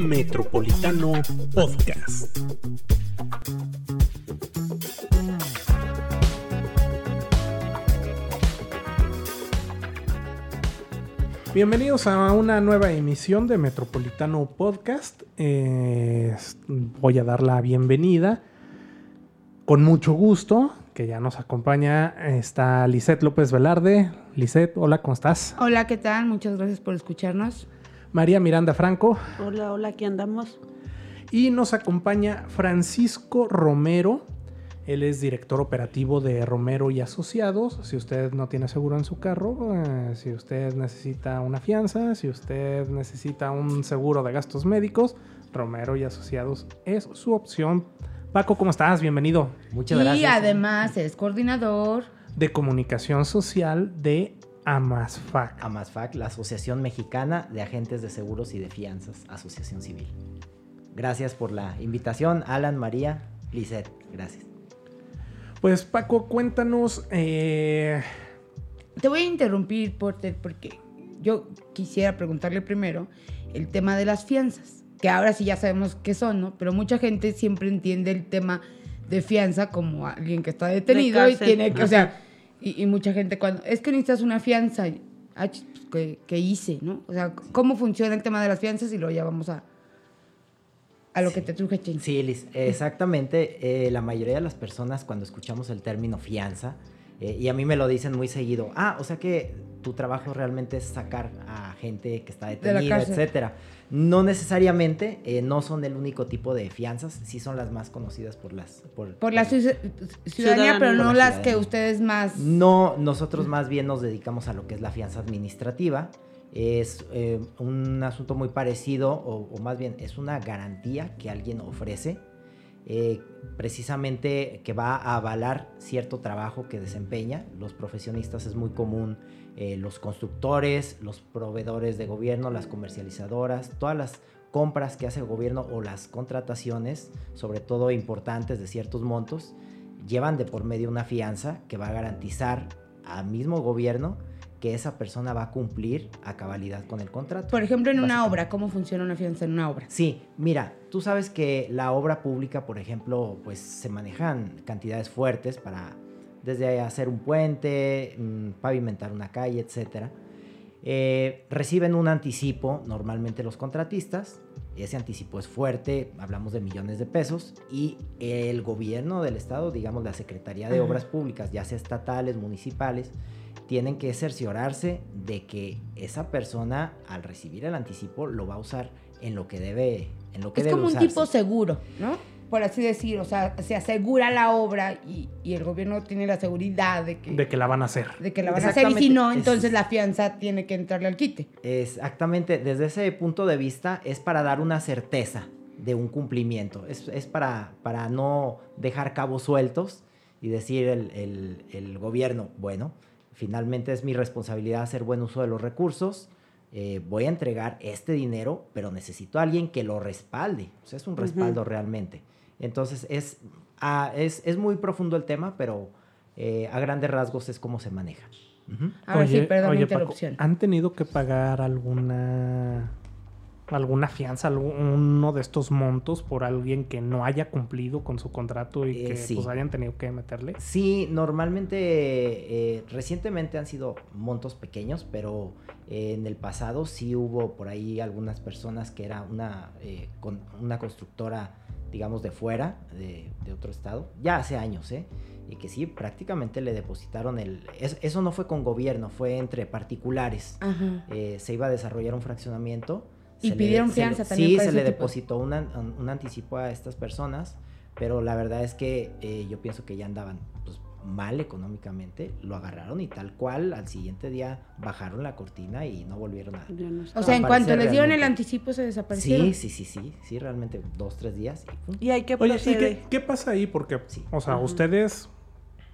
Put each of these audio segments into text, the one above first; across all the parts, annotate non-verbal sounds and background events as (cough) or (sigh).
Metropolitano Podcast. Bienvenidos a una nueva emisión de Metropolitano Podcast. Voy a dar la bienvenida con mucho gusto, que ya nos acompaña, está Lisette López Velarde. Lisette, hola, ¿cómo estás? Hola, ¿qué tal? Muchas gracias por escucharnos. María Miranda Franco. Hola, hola, aquí andamos. Y nos acompaña Francisco Romero. Él es director operativo de Romero y Asociados. Si usted no tiene seguro en su carro, eh, si usted necesita una fianza, si usted necesita un seguro de gastos médicos, Romero y Asociados es su opción. Paco, ¿cómo estás? Bienvenido. Muchas gracias. Y además es coordinador de comunicación social de AMASFAC. AMASFAC, la Asociación Mexicana de Agentes de Seguros y de Fianzas, Asociación Civil. Gracias por la invitación, Alan, María, Lisette, gracias. Pues Paco, cuéntanos... Eh, Te voy a interrumpir, Porter, porque yo quisiera preguntarle primero el tema de las fianzas, que ahora sí ya sabemos qué son, ¿no? Pero mucha gente siempre entiende el tema de fianza como alguien que está detenido y tiene que, o sea y, mucha gente cuando, es que necesitas una fianza, ah, pues, que, hice, ¿no? O sea, ¿cómo funciona el tema de las fianzas? Y luego ya vamos a, a lo que te truje, Ching. Sí, Liz, exactamente. Eh, la mayoría de las personas cuando escuchamos el término fianza, eh, y a mí me lo dicen muy seguido, ah, o sea que tu trabajo realmente es sacar a gente que está detenida, etcétera. No necesariamente, eh, no son el único tipo de fianzas, sí son las más conocidas por las... Por, la ciudadanía, pero no las que ustedes más... No, nosotros más bien nos dedicamos a lo que es la fianza administrativa. Es eh, un asunto muy parecido, o, más bien es una garantía que alguien ofrece, eh, precisamente que va a avalar cierto trabajo que desempeña. Los profesionistas es muy común eh, los constructores, los proveedores de gobierno, las comercializadoras, todas las compras que hace el gobierno o las contrataciones, sobre todo importantes de ciertos montos, llevan de por medio una fianza que va a garantizar al mismo gobierno que esa persona va a cumplir a cabalidad con el contrato. Por ejemplo, en una obra, ¿cómo funciona una fianza en una obra? Sí, mira, tú sabes que la obra pública, por ejemplo, pues se manejan cantidades fuertes para desde hacer un puente, mm, pavimentar una calle, etc. Eh, reciben un anticipo normalmente los contratistas, ese anticipo es fuerte, hablamos de millones de pesos, y el gobierno del estado, digamos la Secretaría de Obras Públicas, ya sea estatales, municipales, tienen que cerciorarse de que esa persona al recibir el anticipo lo va a usar en lo que debe, en lo que es debe como un tipo seguro, ¿no? por así decir, o sea, se asegura la obra y, el gobierno tiene la seguridad de que... De que la van a hacer. De que la van a hacer y si no, entonces la fianza tiene que entrarle al quite. Exactamente, desde ese punto de vista es para dar una certeza de un cumplimiento, es, para, para no dejar cabos sueltos y decir el, el, gobierno, bueno, finalmente es mi responsabilidad hacer buen uso de los recursos, eh, voy a entregar este dinero, pero necesito a alguien que lo respalde, o sea, es un respaldo realmente. Entonces es, ah, es, es, muy profundo el tema, pero eh, a grandes rasgos es cómo se maneja. Ahora sí, perdón la interrupción. ¿Han tenido que pagar alguna alguna fianza, alguno de estos montos por alguien que no haya cumplido con su contrato y eh, que pues hayan tenido que meterle? Sí, normalmente, eh, recientemente han sido montos pequeños, pero en el pasado sí hubo por ahí algunas personas que era una, con una constructora digamos, de fuera, de, otro estado, ya hace años, ¿eh? Y que sí, prácticamente le depositaron el... eso no fue con gobierno, fue entre particulares. Eh, se iba a desarrollar un fraccionamiento. Y pidieron fianza también. Sí, se le depositó un anticipo a estas personas, pero la verdad es que eh, yo pienso que ya andaban pues, mal económicamente, lo agarraron y tal cual al siguiente día bajaron la cortina y no volvieron a... o sea, en cuanto les dieron el anticipo se desaparecieron. Sí, sí, sí, sí, sí, realmente dos, tres días. Y, hay que Oye, ¿y qué, pasa ahí? Porque, o sea, ustedes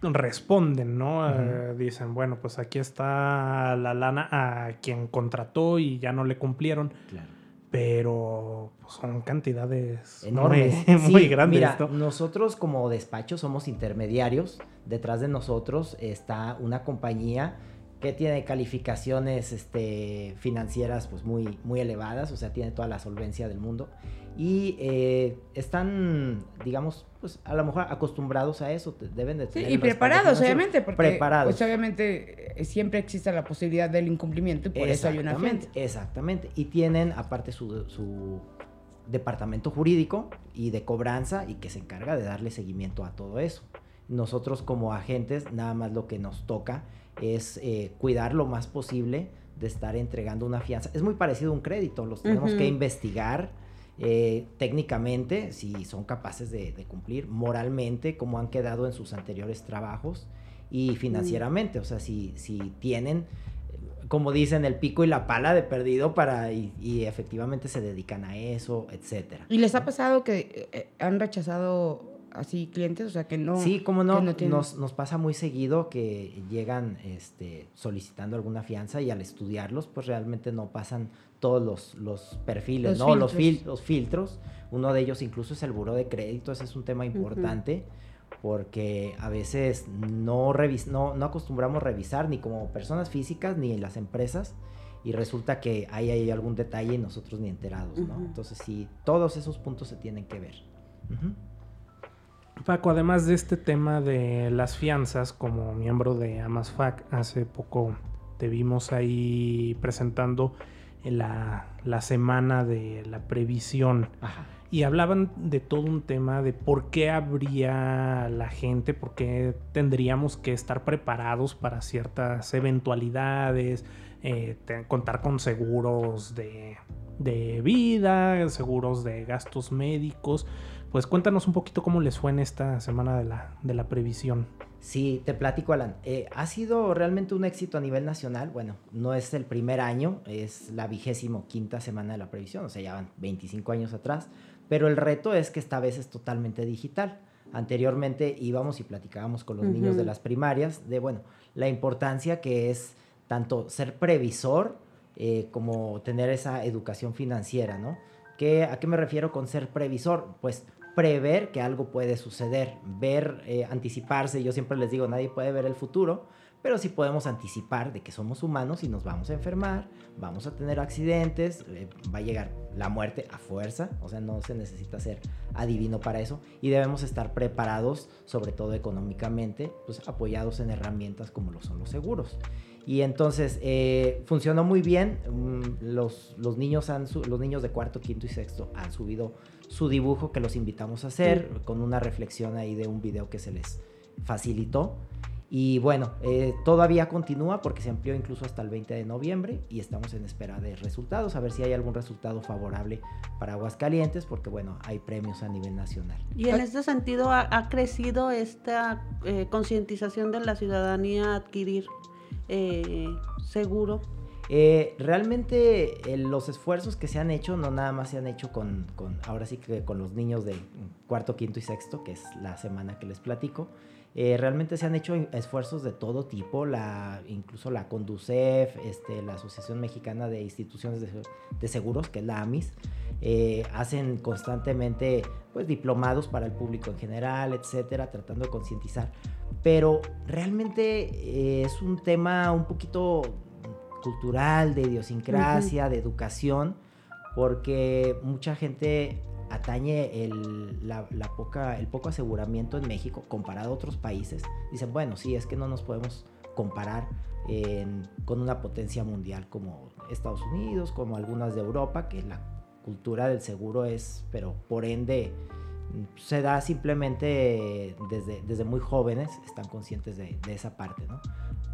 responden, ¿no? Eh, dicen, bueno, pues aquí está la lana a quien contrató y ya no le cumplieron. Claro pero pues, son cantidades enormes, (laughs) muy, grandes. Mira, nosotros como despacho somos intermediarios. Detrás de nosotros está una compañía que tiene calificaciones este, financieras pues muy, muy elevadas, o sea, tiene toda la solvencia del mundo y eh, están, digamos, pues a lo mejor acostumbrados a eso, deben de tener... Sí, y preparados, obviamente, porque preparados. Pues, obviamente eh, siempre existe la posibilidad del incumplimiento y por eso hay una fianza. Exactamente, y tienen aparte su, su departamento jurídico y de cobranza y que se encarga de darle seguimiento a todo eso. Nosotros como agentes nada más lo que nos toca es eh, cuidar lo más posible de estar entregando una fianza. Es muy parecido a un crédito, los tenemos que investigar eh, técnicamente, si son capaces de, cumplir, moralmente, como han quedado en sus anteriores trabajos, y financieramente, o sea, si, si tienen, como dicen, el pico y la pala de perdido para, y, efectivamente se dedican a eso, etcétera. ¿Y les ha pasado que eh, han rechazado así clientes, o sea que no. Sí, como no, nos, nos, pasa muy seguido que llegan este, solicitando alguna fianza y al estudiarlos, pues realmente no pasan todos los, los perfiles, ¿no? Los, los filtros. Uno de ellos incluso es el buro de crédito, ese es un tema importante. Porque a veces no, revis no, no acostumbramos revisar ni como personas físicas ni en las empresas y resulta que ahí hay algún detalle y nosotros ni enterados, ¿no? Entonces sí, todos esos puntos se tienen que ver. Paco, además de este tema de las fianzas, como miembro de Amasfac, hace poco te vimos ahí presentando la, la semana de la previsión. Y hablaban de todo un tema de por qué habría la gente, por qué tendríamos que estar preparados para ciertas eventualidades, eh, contar con seguros de, de vida, seguros de gastos médicos. Pues cuéntanos un poquito cómo les fue en esta semana de la, de la previsión. Sí, te platico, Alan. Eh, ha sido realmente un éxito a nivel nacional. Bueno, no es el primer año, es la vigésimo quinta semana de la previsión, o sea, ya van 25 años atrás. Pero el reto es que esta vez es totalmente digital. Anteriormente íbamos y platicábamos con los niños de las primarias de, bueno, la importancia que es tanto ser previsor eh, como tener esa educación financiera, ¿no? ¿Qué, ¿A qué me refiero con ser previsor? Pues prever que algo puede suceder, ver, eh, anticiparse. Yo siempre les digo, nadie puede ver el futuro, pero sí podemos anticipar de que somos humanos y nos vamos a enfermar, vamos a tener accidentes, eh, va a llegar la muerte a fuerza, o sea, no se necesita ser adivino para eso y debemos estar preparados, sobre todo económicamente, pues apoyados en herramientas como lo son los seguros. Y entonces eh, funcionó muy bien. Mm, los, niños han, los niños de cuarto, quinto y sexto han subido su dibujo que los invitamos a hacer con una reflexión ahí de un video que se les facilitó. Y bueno, eh, todavía continúa porque se amplió incluso hasta el 20 de noviembre y estamos en espera de resultados, a ver si hay algún resultado favorable para Aguascalientes, porque bueno, hay premios a nivel nacional. Y en este sentido ha, crecido esta eh, concientización de la ciudadanía a adquirir eh, seguro? Eh, realmente los esfuerzos que se han hecho no nada más se han hecho con, ahora sí que con los niños de cuarto, quinto y sexto, que es la semana que les platico. Eh, realmente se han hecho esfuerzos de todo tipo, la, incluso la Conducef, este, la Asociación Mexicana de Instituciones de, Seguros, que es la AMIS, hacen constantemente pues, diplomados para el público en general, etcétera, tratando de concientizar pero realmente eh, es un tema un poquito cultural, de idiosincrasia, de educación, porque mucha gente atañe el, la, poca, el poco aseguramiento en México comparado a otros países. Dicen, bueno, sí, es que no nos podemos comparar con una potencia mundial como Estados Unidos, como algunas de Europa, que la cultura del seguro es, pero por ende, se da simplemente desde, desde muy jóvenes, están conscientes de, esa parte, ¿no?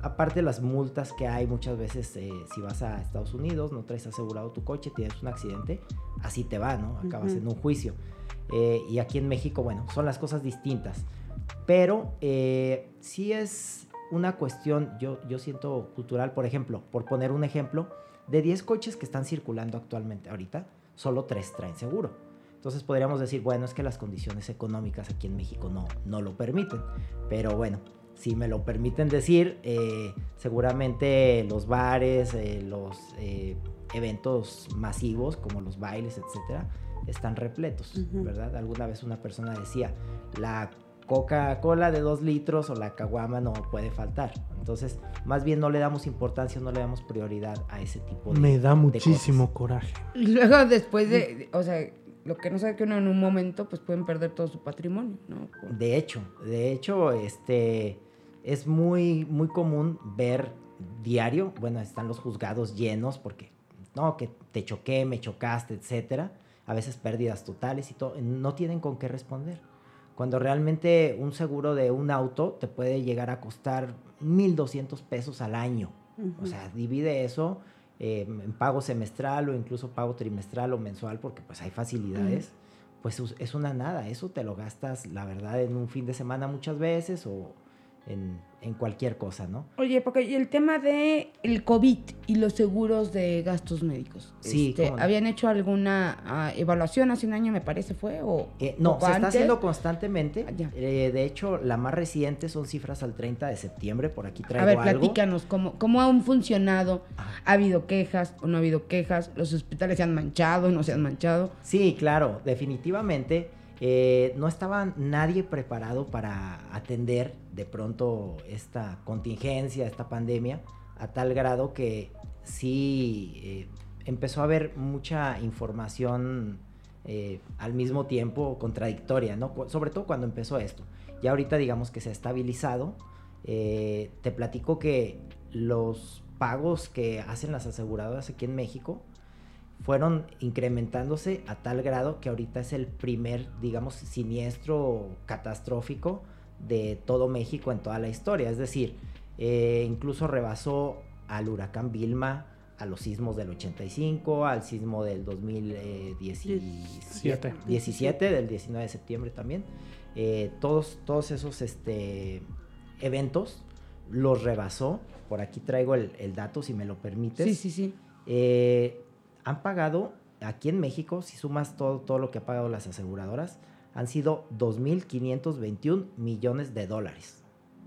Aparte las multas que hay muchas veces, eh, si vas a Estados Unidos, no traes asegurado tu coche, tienes un accidente, así te va, ¿no? Acabas en un juicio. Eh, y aquí en México, bueno, son las cosas distintas. Pero eh, sí es una cuestión, yo, yo siento cultural, por ejemplo, por poner un ejemplo, de 10 coches que están circulando actualmente ahorita, solo 3 traen seguro. Entonces podríamos decir, bueno, es que las condiciones económicas aquí en México no, no lo permiten. Pero bueno, si me lo permiten decir, eh, seguramente los bares, eh, los eh, eventos masivos como los bailes, etcétera, están repletos, ¿verdad? Alguna vez una persona decía, la Coca-Cola de dos litros o la caguama no puede faltar. Entonces, más bien no le damos importancia, no le damos prioridad a ese tipo de Me da de muchísimo cosas. coraje. Y luego después de, o sea, lo que no sabe que uno en un momento, pues pueden perder todo su patrimonio, ¿no? Por- De hecho, de hecho, este es muy, muy común ver diario, bueno, están los juzgados llenos porque no, que te choqué, me chocaste, etcétera. A veces pérdidas totales y todo, no tienen con qué responder. Cuando realmente un seguro de un auto te puede llegar a costar 1.200 pesos al año. O sea, divide eso eh, en pago semestral o incluso pago trimestral o mensual porque pues hay facilidades. Pues es una nada. Eso te lo gastas, la verdad, en un fin de semana muchas veces o en, en cualquier cosa, ¿no? Oye, porque y el tema de el COVID y los seguros de gastos médicos. Sí, Este, no. ¿Habían hecho alguna ah, evaluación hace un año, me parece, fue? O, Eh, no, se está haciendo constantemente. Ah. Eh, de hecho, la más reciente son cifras al 30 de septiembre. Por aquí traigo A ver, algo. platícanos, ¿cómo, ¿cómo han funcionado? Ajá. ¿Ha habido quejas o no ha habido quejas? ¿Los hospitales se han manchado o no se han manchado? Sí, claro, definitivamente. eh, no estaba nadie preparado para atender de pronto esta contingencia, esta pandemia, a tal grado que sí eh, empezó a haber mucha información eh, al mismo tiempo contradictoria, ¿no? Sobre todo cuando empezó esto. Ya ahorita digamos que se ha estabilizado. Eh, te platico que los pagos que hacen las aseguradoras aquí en México fueron incrementándose a tal grado que ahorita es el primer, digamos, siniestro catastrófico de todo México en toda la historia. Es decir, eh, incluso rebasó al huracán Vilma, a los sismos del 85, al sismo del 2017, 17, del 19 de septiembre también. Eh, todos, todos esos este, eventos los rebasó. Por aquí traigo el, el dato, si me lo permites. Sí, sí, sí. Eh, han pagado, aquí en México, si sumas todo, todo lo que ha pagado las aseguradoras, han sido 2.521 millones de dólares.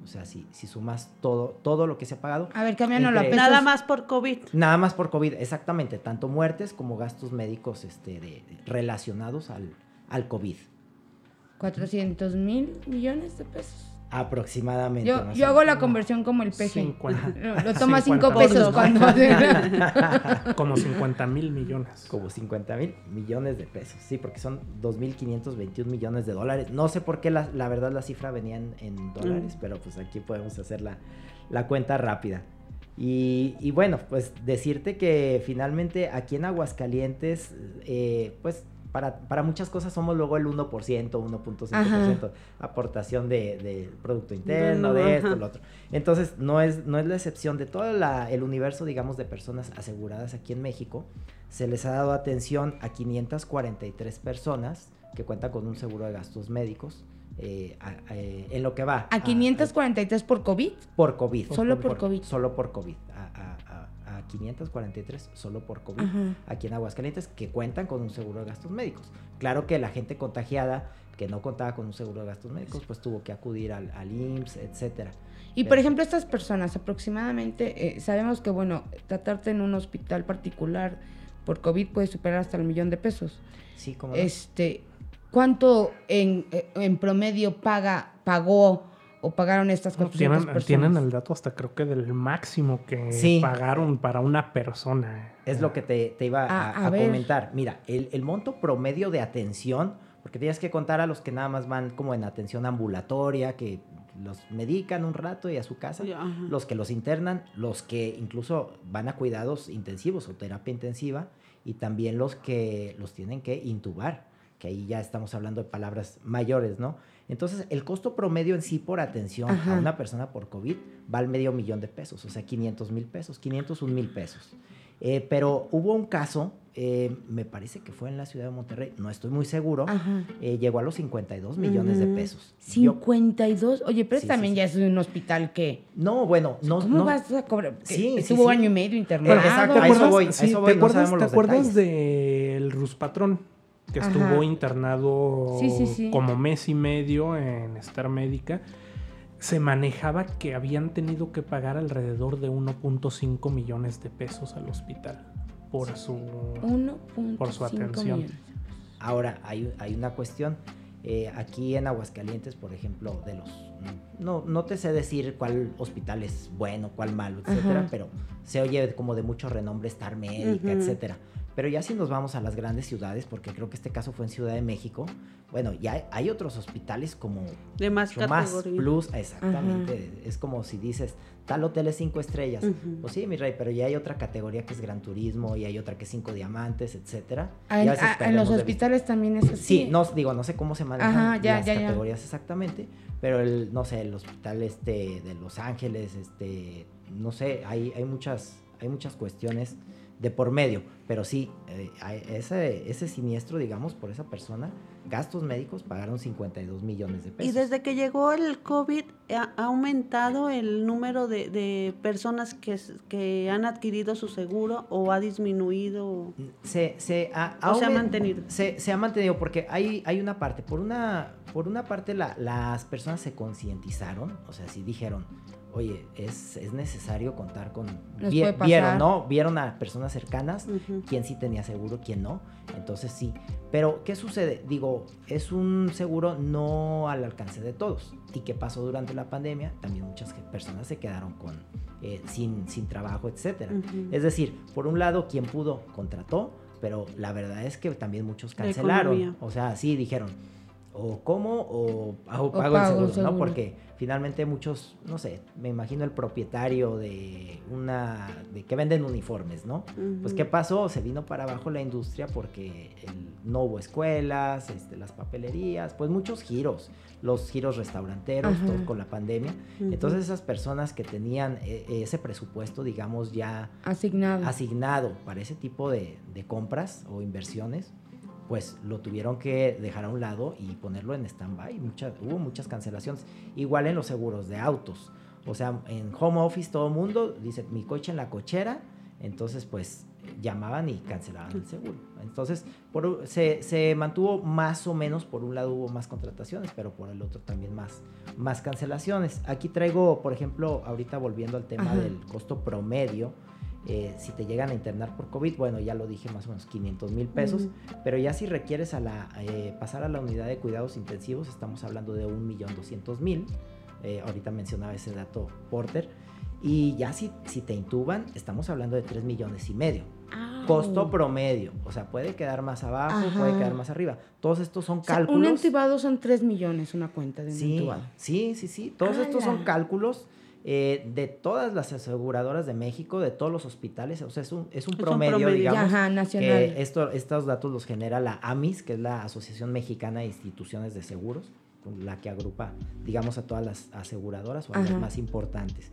O sea, si, si sumas todo, todo lo que se ha pagado. A ver, cámbianoslo a Entre- pesos. Nada más por COVID. Nada más por COVID, exactamente, tanto muertes como gastos médicos este, de- relacionados al, al COVID. 400 mil millones de pesos. Aproximadamente. Yo, hago la conversión como el peje. (laughs) Lo, lo toma 5 Cincuenta pesos pesos. cuando... (laughs) (laughs) Como 50 mil millones. Como 50 mil millones de pesos, sí, porque son 2.521 millones de dólares. No sé por qué la, la verdad la cifra venía en, en dólares, Mm. pero pues aquí podemos hacer la, la cuenta rápida. Y, y bueno, pues decirte que finalmente aquí en Aguascalientes, eh, pues para, para muchas cosas somos luego el 1%, 1.5% aportación de, de Producto Interno, de esto, lo otro. Entonces, no es, no es la excepción de todo la- el universo, digamos, de personas aseguradas aquí en México. Se les ha dado atención a 543 personas que cuentan con un seguro de gastos médicos eh, a- a- eh, en lo que va. A 543 por COVID. por COVID. Solo por COVID. Solo por COVID. A, a- a- a 543 solo por COVID. Ajá. Aquí en Aguascalientes que cuentan con un seguro de gastos médicos. Claro que la gente contagiada que no contaba con un seguro de gastos médicos, pues tuvo que acudir al, al IMSS, etcétera. Y por ejemplo, estas personas aproximadamente, eh, sabemos que, bueno, tratarte en un hospital particular por COVID puede superar hasta el millón de pesos. Sí, como? Este, ¿Cuánto en, eh, en promedio paga, pagó o pagaron estas 400 Tienen, personas? tienen el dato hasta creo que del máximo que Sí. pagaron para una persona. Es lo que te, te iba a, Ah, a comentar. Mira, el, el monto promedio de atención, porque tienes que contar a los que nada más van como en atención ambulatoria, que los medican un rato y a su casa, los que los internan, los que incluso van a cuidados intensivos o terapia intensiva, y también los que los tienen que intubar, que ahí ya estamos hablando de palabras mayores, ¿no? Entonces, el costo promedio en sí por atención Ajá. a una persona por COVID va al medio millón de pesos, o sea, 500 mil pesos, 501 mil pesos. Eh, pero hubo un caso, eh, me parece que fue en la ciudad de Monterrey, no estoy muy seguro, eh, llegó a los 52 millones de pesos. Yo- 52. Oye, pero Sí, también sí, ya es un hospital que... no, bueno, no, ¿Cómo no, vas a cobrar? Sí, sí, Estuvo año y medio internado. Exacto, ¿Te a eso acuerdas, voy, a eso voy, ¿te no acuerdas, sabemos ¿te acuerdas del Ruspatrón? Que Ajá. estuvo internado Sí, sí, sí. como mes y medio en Star Médica. Se manejaba que habían tenido que pagar alrededor de 1.5 millones de pesos al hospital por su... 1.5 Por su atención. millones. Ahora, hay, hay una cuestión. Eh, aquí en Aguascalientes, por ejemplo, de los... No, no te sé decir cuál hospital es bueno, cuál malo, etcétera, Ajá. pero se oye como de mucho renombre Star Médica, etcétera. Pero ya si nos vamos a las grandes ciudades, porque creo que este caso fue en Ciudad de México, bueno, ya hay, otros hospitales como De más mucho más plus, exactamente. Es como si dices, tal hotel es cinco estrellas. Ujú. Pues sí, mi rey, pero ya hay otra categoría que es Gran Turismo y hay otra que es cinco diamantes, etcétera. Ah, a ah, en los hospitales también es así. Sí, no digo, no sé cómo se manejan Ajá, ya, las ya, ya. categorías exactamente, pero el, no sé, el hospital este de Los Ángeles, este, no sé, hay, hay muchas, hay muchas cuestiones de por medio, pero sí, eh, ese, ese siniestro, digamos, por esa persona, gastos médicos pagaron 52 millones de pesos. Y desde que llegó el COVID ha, ha aumentado el número de, de personas que, que han adquirido su seguro o ha disminuido. se, se ha, O se ha mantenido. Se, se ha mantenido porque hay, hay una parte, por una, por una parte la- las personas se concientizaron, o sea, sí dijeron, oye, es, es necesario contar con... Vi- vieron, ¿no? Vieron a personas cercanas, quién sí tenía seguro, quién no, entonces sí. Pero, ¿qué sucede? Digo, es un seguro no al alcance de todos. ¿Y qué pasó durante la pandemia? También muchas personas se quedaron con, eh, sin, sin trabajo. Ujú. Es decir, por un lado, quien pudo contrató, pero la verdad es que también muchos La cancelaron. O sea, sí dijeron, o como o pago, O pago el seguro, ¿no? Porque finalmente muchos, no sé, me imagino el propietario de una, de que venden uniformes, ¿no? Pues qué pasó, se vino para abajo la industria porque el- no hubo escuelas, este, las papelerías, pues muchos giros, los giros restauranteros, Ajá. todo con la pandemia. Entonces esas personas que tenían eh, ese presupuesto, digamos, ya Asignado. asignado para ese tipo de, de compras o inversiones, pues lo tuvieron que dejar a un lado y ponerlo en stand-by. Muchas- hubo muchas cancelaciones. Igual en los seguros de autos. O sea, en home office todo el mundo dice mi coche en la cochera, entonces pues llamaban y cancelaban el seguro. Entonces por se, se mantuvo más o menos, por un lado hubo más contrataciones, pero por el otro también más, más cancelaciones. Aquí traigo, por ejemplo, ahorita volviendo al tema Ajá. del costo promedio, eh, si te llegan a internar por COVID, bueno, ya lo dije, más o menos 500 mil pesos, Ujú. pero ya si requieres a la, eh, pasar a la unidad de cuidados intensivos, estamos hablando de 1.200.000, eh, ahorita mencionaba ese dato Porter, y ya si, si te intuban, estamos hablando de 3 millones y medio. Costo promedio, o sea, puede quedar más abajo, Ajá. puede quedar más arriba. Todos estos son O sea, cálculos. un entubado son 3 millones, una cuenta de un Sí, entubado. sí, sí, sí. Todos estos son cálculos eh, de todas las aseguradoras de México, de todos los hospitales. O sea, es un, es un Es un promedio, promedio. digamos. Ajá, nacional. Que esto, estos datos los genera la AMIS, que es la Asociación Mexicana de Instituciones de Seguros, la que agrupa, digamos, a todas las aseguradoras o a las más importantes.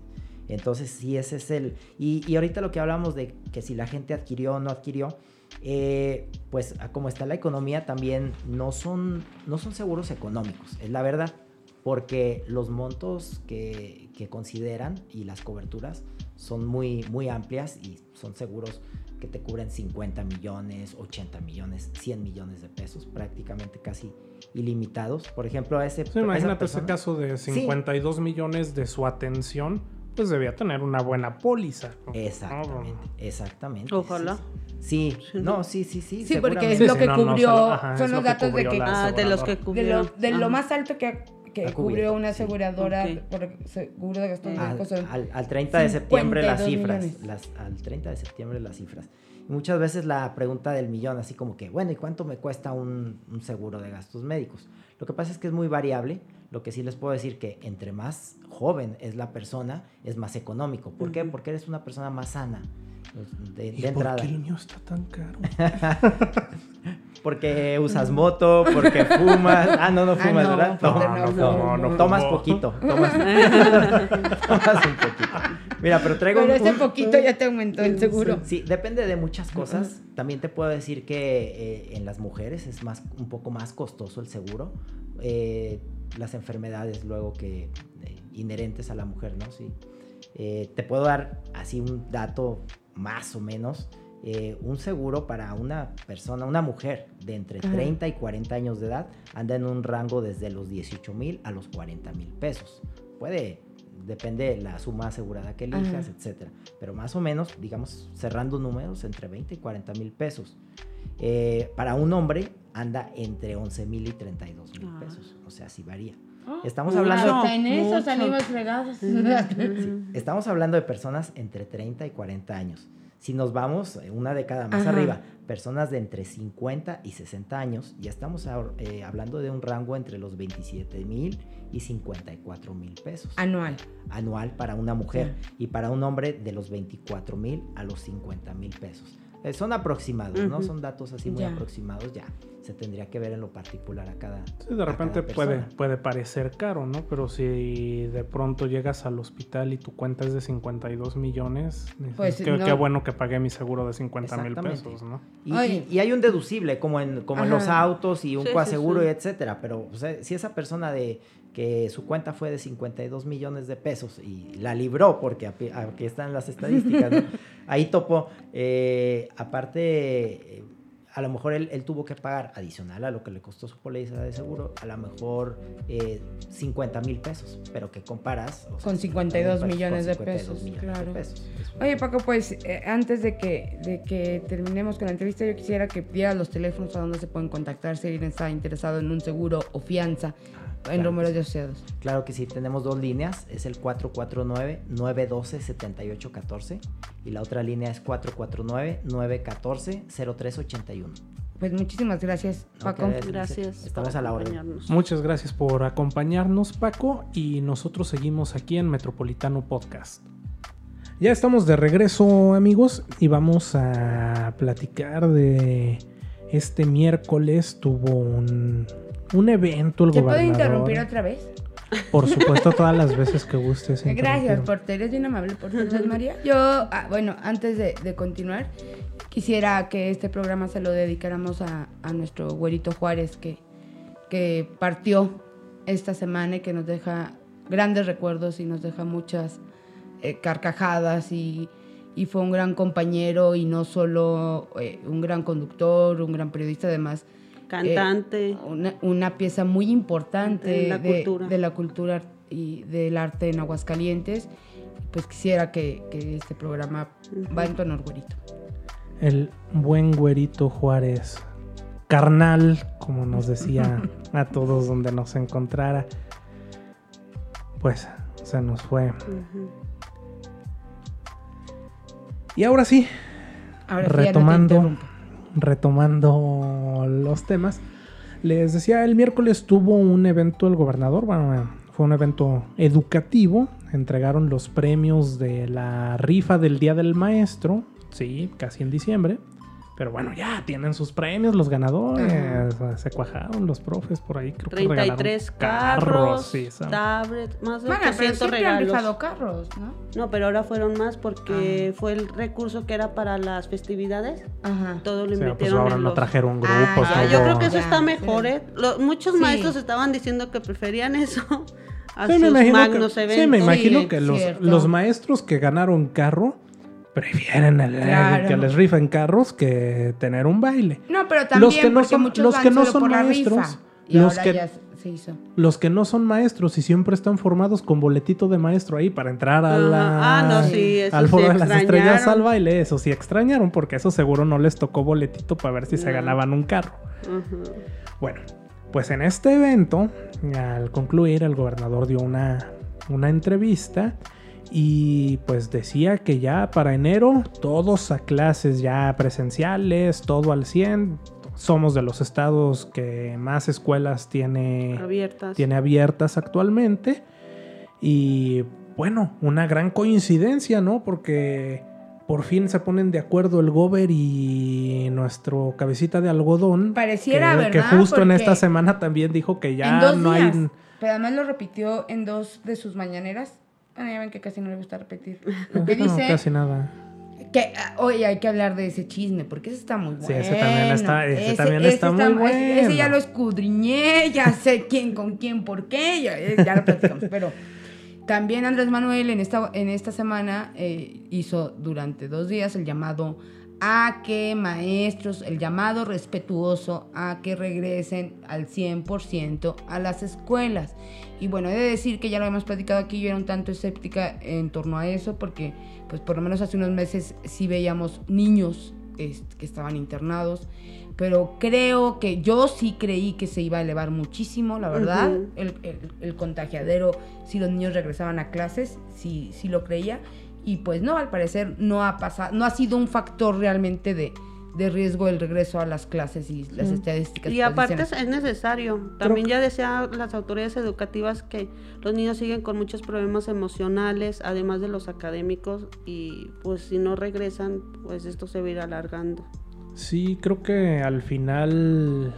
Entonces, sí, ese es el... Y, y ahorita lo que hablamos de que si la gente adquirió o no adquirió, eh, pues como está la economía también no son, no son seguros económicos, es la verdad, porque los montos que, que consideran y las coberturas son muy, muy amplias y son seguros que te cubren 50 millones, 80 millones, 100 millones de pesos, prácticamente casi ilimitados. Por ejemplo, a ese... Sí, imagínate ese caso de 52 millones de su atención, pues debía tener una buena póliza. ¿no? Exactamente, exacamente. Ojalá. Sí, sí, Sí. no, sí, sí, sí. Sí, porque es lo sí, que no, no, cubrió, son lo los datos de cubrió que Ah, de los que aseguradora. de lo, de lo Ajá. más alto que, que cubrió una sí. aseguradora Ok. por seguro de gastos al, médicos. son- al- al 30 de septiembre las 52 cifras. Las, al 30 de septiembre las cifras. Y muchas veces la pregunta del millón, así como que, bueno, ¿y cuánto me cuesta un, un seguro de gastos médicos? Lo que pasa es que es muy variable. Lo que sí les puedo decir que entre más joven es la persona, es más económico. ¿Por qué? Ujú. Porque eres una persona más sana. pues, De, ¿Y de por entrada. qué el mío está tan caro? (laughs) Porque usas moto, porque fumas. Ah, no, no Ah, fumas, no, ¿verdad? no, no, no, no, Tomas poquito. Tomas, (laughs) tomas un poquito. Mira, pero traigo Pero un- ese poquito ya te aumentó el seguro. Sí, depende de muchas cosas. También te puedo decir que eh, en las mujeres es más, un poco más costoso el seguro. Eh, las enfermedades luego que eh, inherentes a la mujer, ¿no? Sí. Eh, te puedo dar así un dato más o menos. Eh, un seguro para una persona, una mujer de entre Ajá. 30 y 40 años de edad anda en un rango desde los 18 mil a los 40 mil pesos. Puede depende de la suma asegurada que elijas, Ajá. etcétera. Pero más o menos, digamos, cerrando números, entre 20 y 40 mil pesos. Eh, para un hombre anda entre 11 mil y 32 mil Ah. pesos. O sea, sí varía. Ah, Estamos hablando, Hasta en eso salimos fregados. (laughs) estamos hablando de personas entre 30 y 40 años. Si nos vamos eh, una década más Ajá. arriba, personas de entre 50 y 60 años, ya estamos eh, hablando de un rango entre los 27 mil y 54 mil pesos Anual. anual para una mujer y para un hombre de los 24 mil a los 50 mil pesos. Eh, son aproximados, ¿no? Son datos así muy Ya. aproximados, ya. Se tendría que ver en lo particular a cada. Sí, de repente puede, puede parecer caro, ¿no? Pero si de pronto llegas al hospital y tu cuenta es de 52 millones, Pues, qué, no. qué bueno que pagué mi seguro de 50 mil pesos, ¿no? Y, Oye. y- y hay un deducible, como en, como en los autos y un Sí, coaseguro, sí. y etcétera. Pero o sea, si esa persona de que su cuenta fue de 52 millones de pesos y la libró, porque aquí están las estadísticas, ¿no? (laughs) ahí topó. eh, aparte, eh, a lo mejor él, él tuvo que pagar adicional a lo que le costó su póliza de seguro, a lo mejor eh, 50 mil pesos, pero que comparas o sea, Con 52 con millones de 52 pesos, millones de claro. pesos. Oye, Paco, pues eh, antes de que, de que terminemos con la entrevista, yo quisiera que diera los teléfonos a donde se pueden contactar si alguien está interesado en un seguro o fianza en Claro. Romero de Asociados. Claro que sí, tenemos dos líneas, es el 449-912-7814 y la otra línea es 449-914-0381. Pues muchísimas gracias, No, Paco. Gracias Estamos a la orden. Muchas gracias por acompañarnos, Paco, y nosotros seguimos aquí en Metropolitano Podcast. Ya estamos de regreso, amigos, y vamos a platicar de este miércoles tuvo un, un evento el ¿Te puedo gobernador. interrumpir otra vez? Por supuesto, (laughs) todas las veces que gustes. Gracias. Porter. Eres bien amable, Porter María. Yo, ah, bueno, antes de, de continuar, quisiera que este programa se lo dedicáramos a, a nuestro güerito Juárez, que, que partió esta semana y que nos deja grandes recuerdos y nos deja muchas eh, carcajadas y, y fue un gran compañero y no solo eh, un gran conductor, un gran periodista, además Cantante. una, una pieza muy importante En la de, cultura. de la cultura y del arte en Aguascalientes. Pues quisiera que, que este programa va en tu honor, güerito. El buen güerito Juárez. Carnal, como nos decía (laughs) a todos donde nos encontrara. Pues se nos fue. Y ahora sí, Ahora sí, ya no te retomando. Retomando los temas. Les decía, el miércoles tuvo un evento el gobernador, bueno, fue un evento educativo. Entregaron los premios de la rifa del Día del Maestro, sí, casi en diciembre. Pero bueno, ya tienen sus premios los ganadores. Se cuajaron los profes por ahí. Creo que regalaron 33 carros, sí, son- tablets, más de Bueno, pero 800 siempre han regalos. rifado carros, ¿no? No, pero ahora fueron más porque Ah. fue el recurso que era para las festividades. Ajá. Todo lo o sea, pues invirtieron ahora en no los... trajeron grupos. Ah, Ah, todo. yo creo que eso Ya, está mejor, sí. ¿eh? Lo- muchos Sí. maestros estaban diciendo que preferían eso a Sí, sus me imagino magnos que, eventos. sí, me imagino Sí, que los maestros que ganaron carro prefieren el, Claro. que les rifen carros que tener un baile. No, pero también Los que no son- muchos los van que no solo son por la maestros, rifa. Y los ahora que- ya se hizo. Los que no son maestros y siempre están formados con boletito de maestro ahí para entrar a la, Ah, no, sí, eso al sí foro de las estrellas al baile. Eso sí extrañaron porque eso seguro no les tocó boletito para ver si se ganaban un carro. Bueno, pues en este evento, al concluir, el gobernador dio una, una entrevista y pues decía que ya para enero todos a clases ya presenciales, todo al 100. Somos de los estados que más escuelas tiene, Abiertas. tiene abiertas actualmente. Y bueno, una gran coincidencia, ¿no? Porque por fin se ponen de acuerdo el Gober y nuestro cabecita de algodón. Pareciera, que, justo en esta semana también dijo que ya no días. hay. Pero además lo repitió en dos de sus mañaneras. Bueno, ya ven que casi no le gusta repetir. (laughs) Lo que No, dice casi nada. que ah, oye, hay que hablar de ese chisme, porque ese está muy bueno. Sí, ese también está- ese también está muy ese- Ese ya bueno. lo escudriñé, ya sé quién, con quién, por qué, ya, eh, ya lo platicamos. Pero también Andrés Manuel en esta, en esta semana eh, hizo durante dos días el llamado a que maestros, el llamado respetuoso a que regresen al 100% a las escuelas. Y bueno, he de decir que ya lo hemos platicado aquí, yo era un tanto escéptica en torno a eso, porque pues por lo menos hace unos meses sí veíamos niños este, que estaban internados, pero creo que yo sí creí que se iba a elevar muchísimo, la verdad, el, el- el contagiadero, si los niños regresaban a clases, sí, sí lo creía, y pues no, al parecer no ha pasado, no ha sido un factor realmente de, de riesgo el regreso a las clases y las estadísticas. Y aparte dicen es, es necesario. También ya decían las autoridades educativas que los niños siguen con muchos problemas emocionales, además de los académicos, y pues si no regresan, pues esto se va a ir alargando. Sí, creo que al final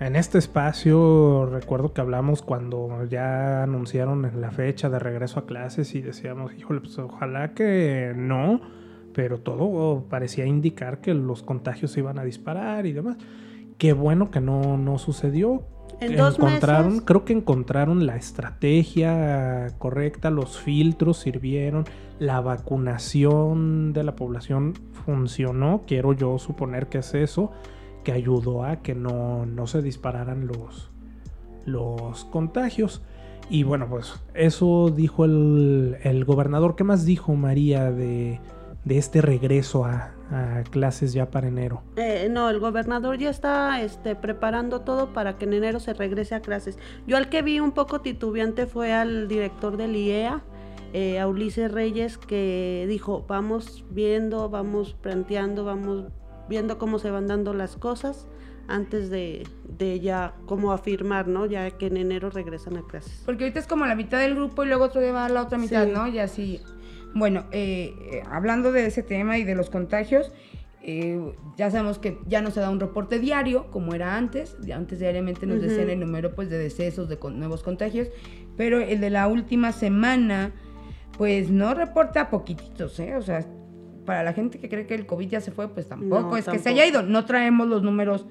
en este espacio recuerdo que hablamos cuando ya anunciaron la fecha de regreso a clases y decíamos, híjole, pues ojalá que no, pero todo parecía indicar que los contagios se iban a disparar y demás. Qué bueno que no, no sucedió. En dos encontraron, meses- creo que encontraron la estrategia correcta, los filtros sirvieron, la vacunación de la población funcionó, quiero yo suponer que es eso, que ayudó a que no, no se dispararan los, los contagios. Y bueno, pues eso dijo el, el gobernador. ¿Qué más dijo María de, de este regreso a, clases ya para enero? Eh, no, el gobernador ya está este, preparando todo para que en enero se regrese a clases. Yo al que vi un poco titubeante fue al director del IEA, eh, a Ulises Reyes, que dijo, vamos viendo, vamos planteando, vamos viendo cómo se van dando las cosas antes de, de ya como afirmar, ¿no? Ya que en enero regresan a clases. Porque ahorita es como la mitad del grupo y luego otro día va a la otra mitad, Sí. ¿no? Y así. Bueno, eh, eh, hablando de ese tema y de los contagios, eh, ya sabemos que ya no se da un reporte diario como era antes. Antes diariamente nos decían el número pues, de decesos, de con- nuevos contagios. Pero el de la última semana, pues no reporta poquititos, ¿eh? O sea, para la gente que cree que el COVID ya se fue, pues tampoco No, es que se haya ido. No traemos los números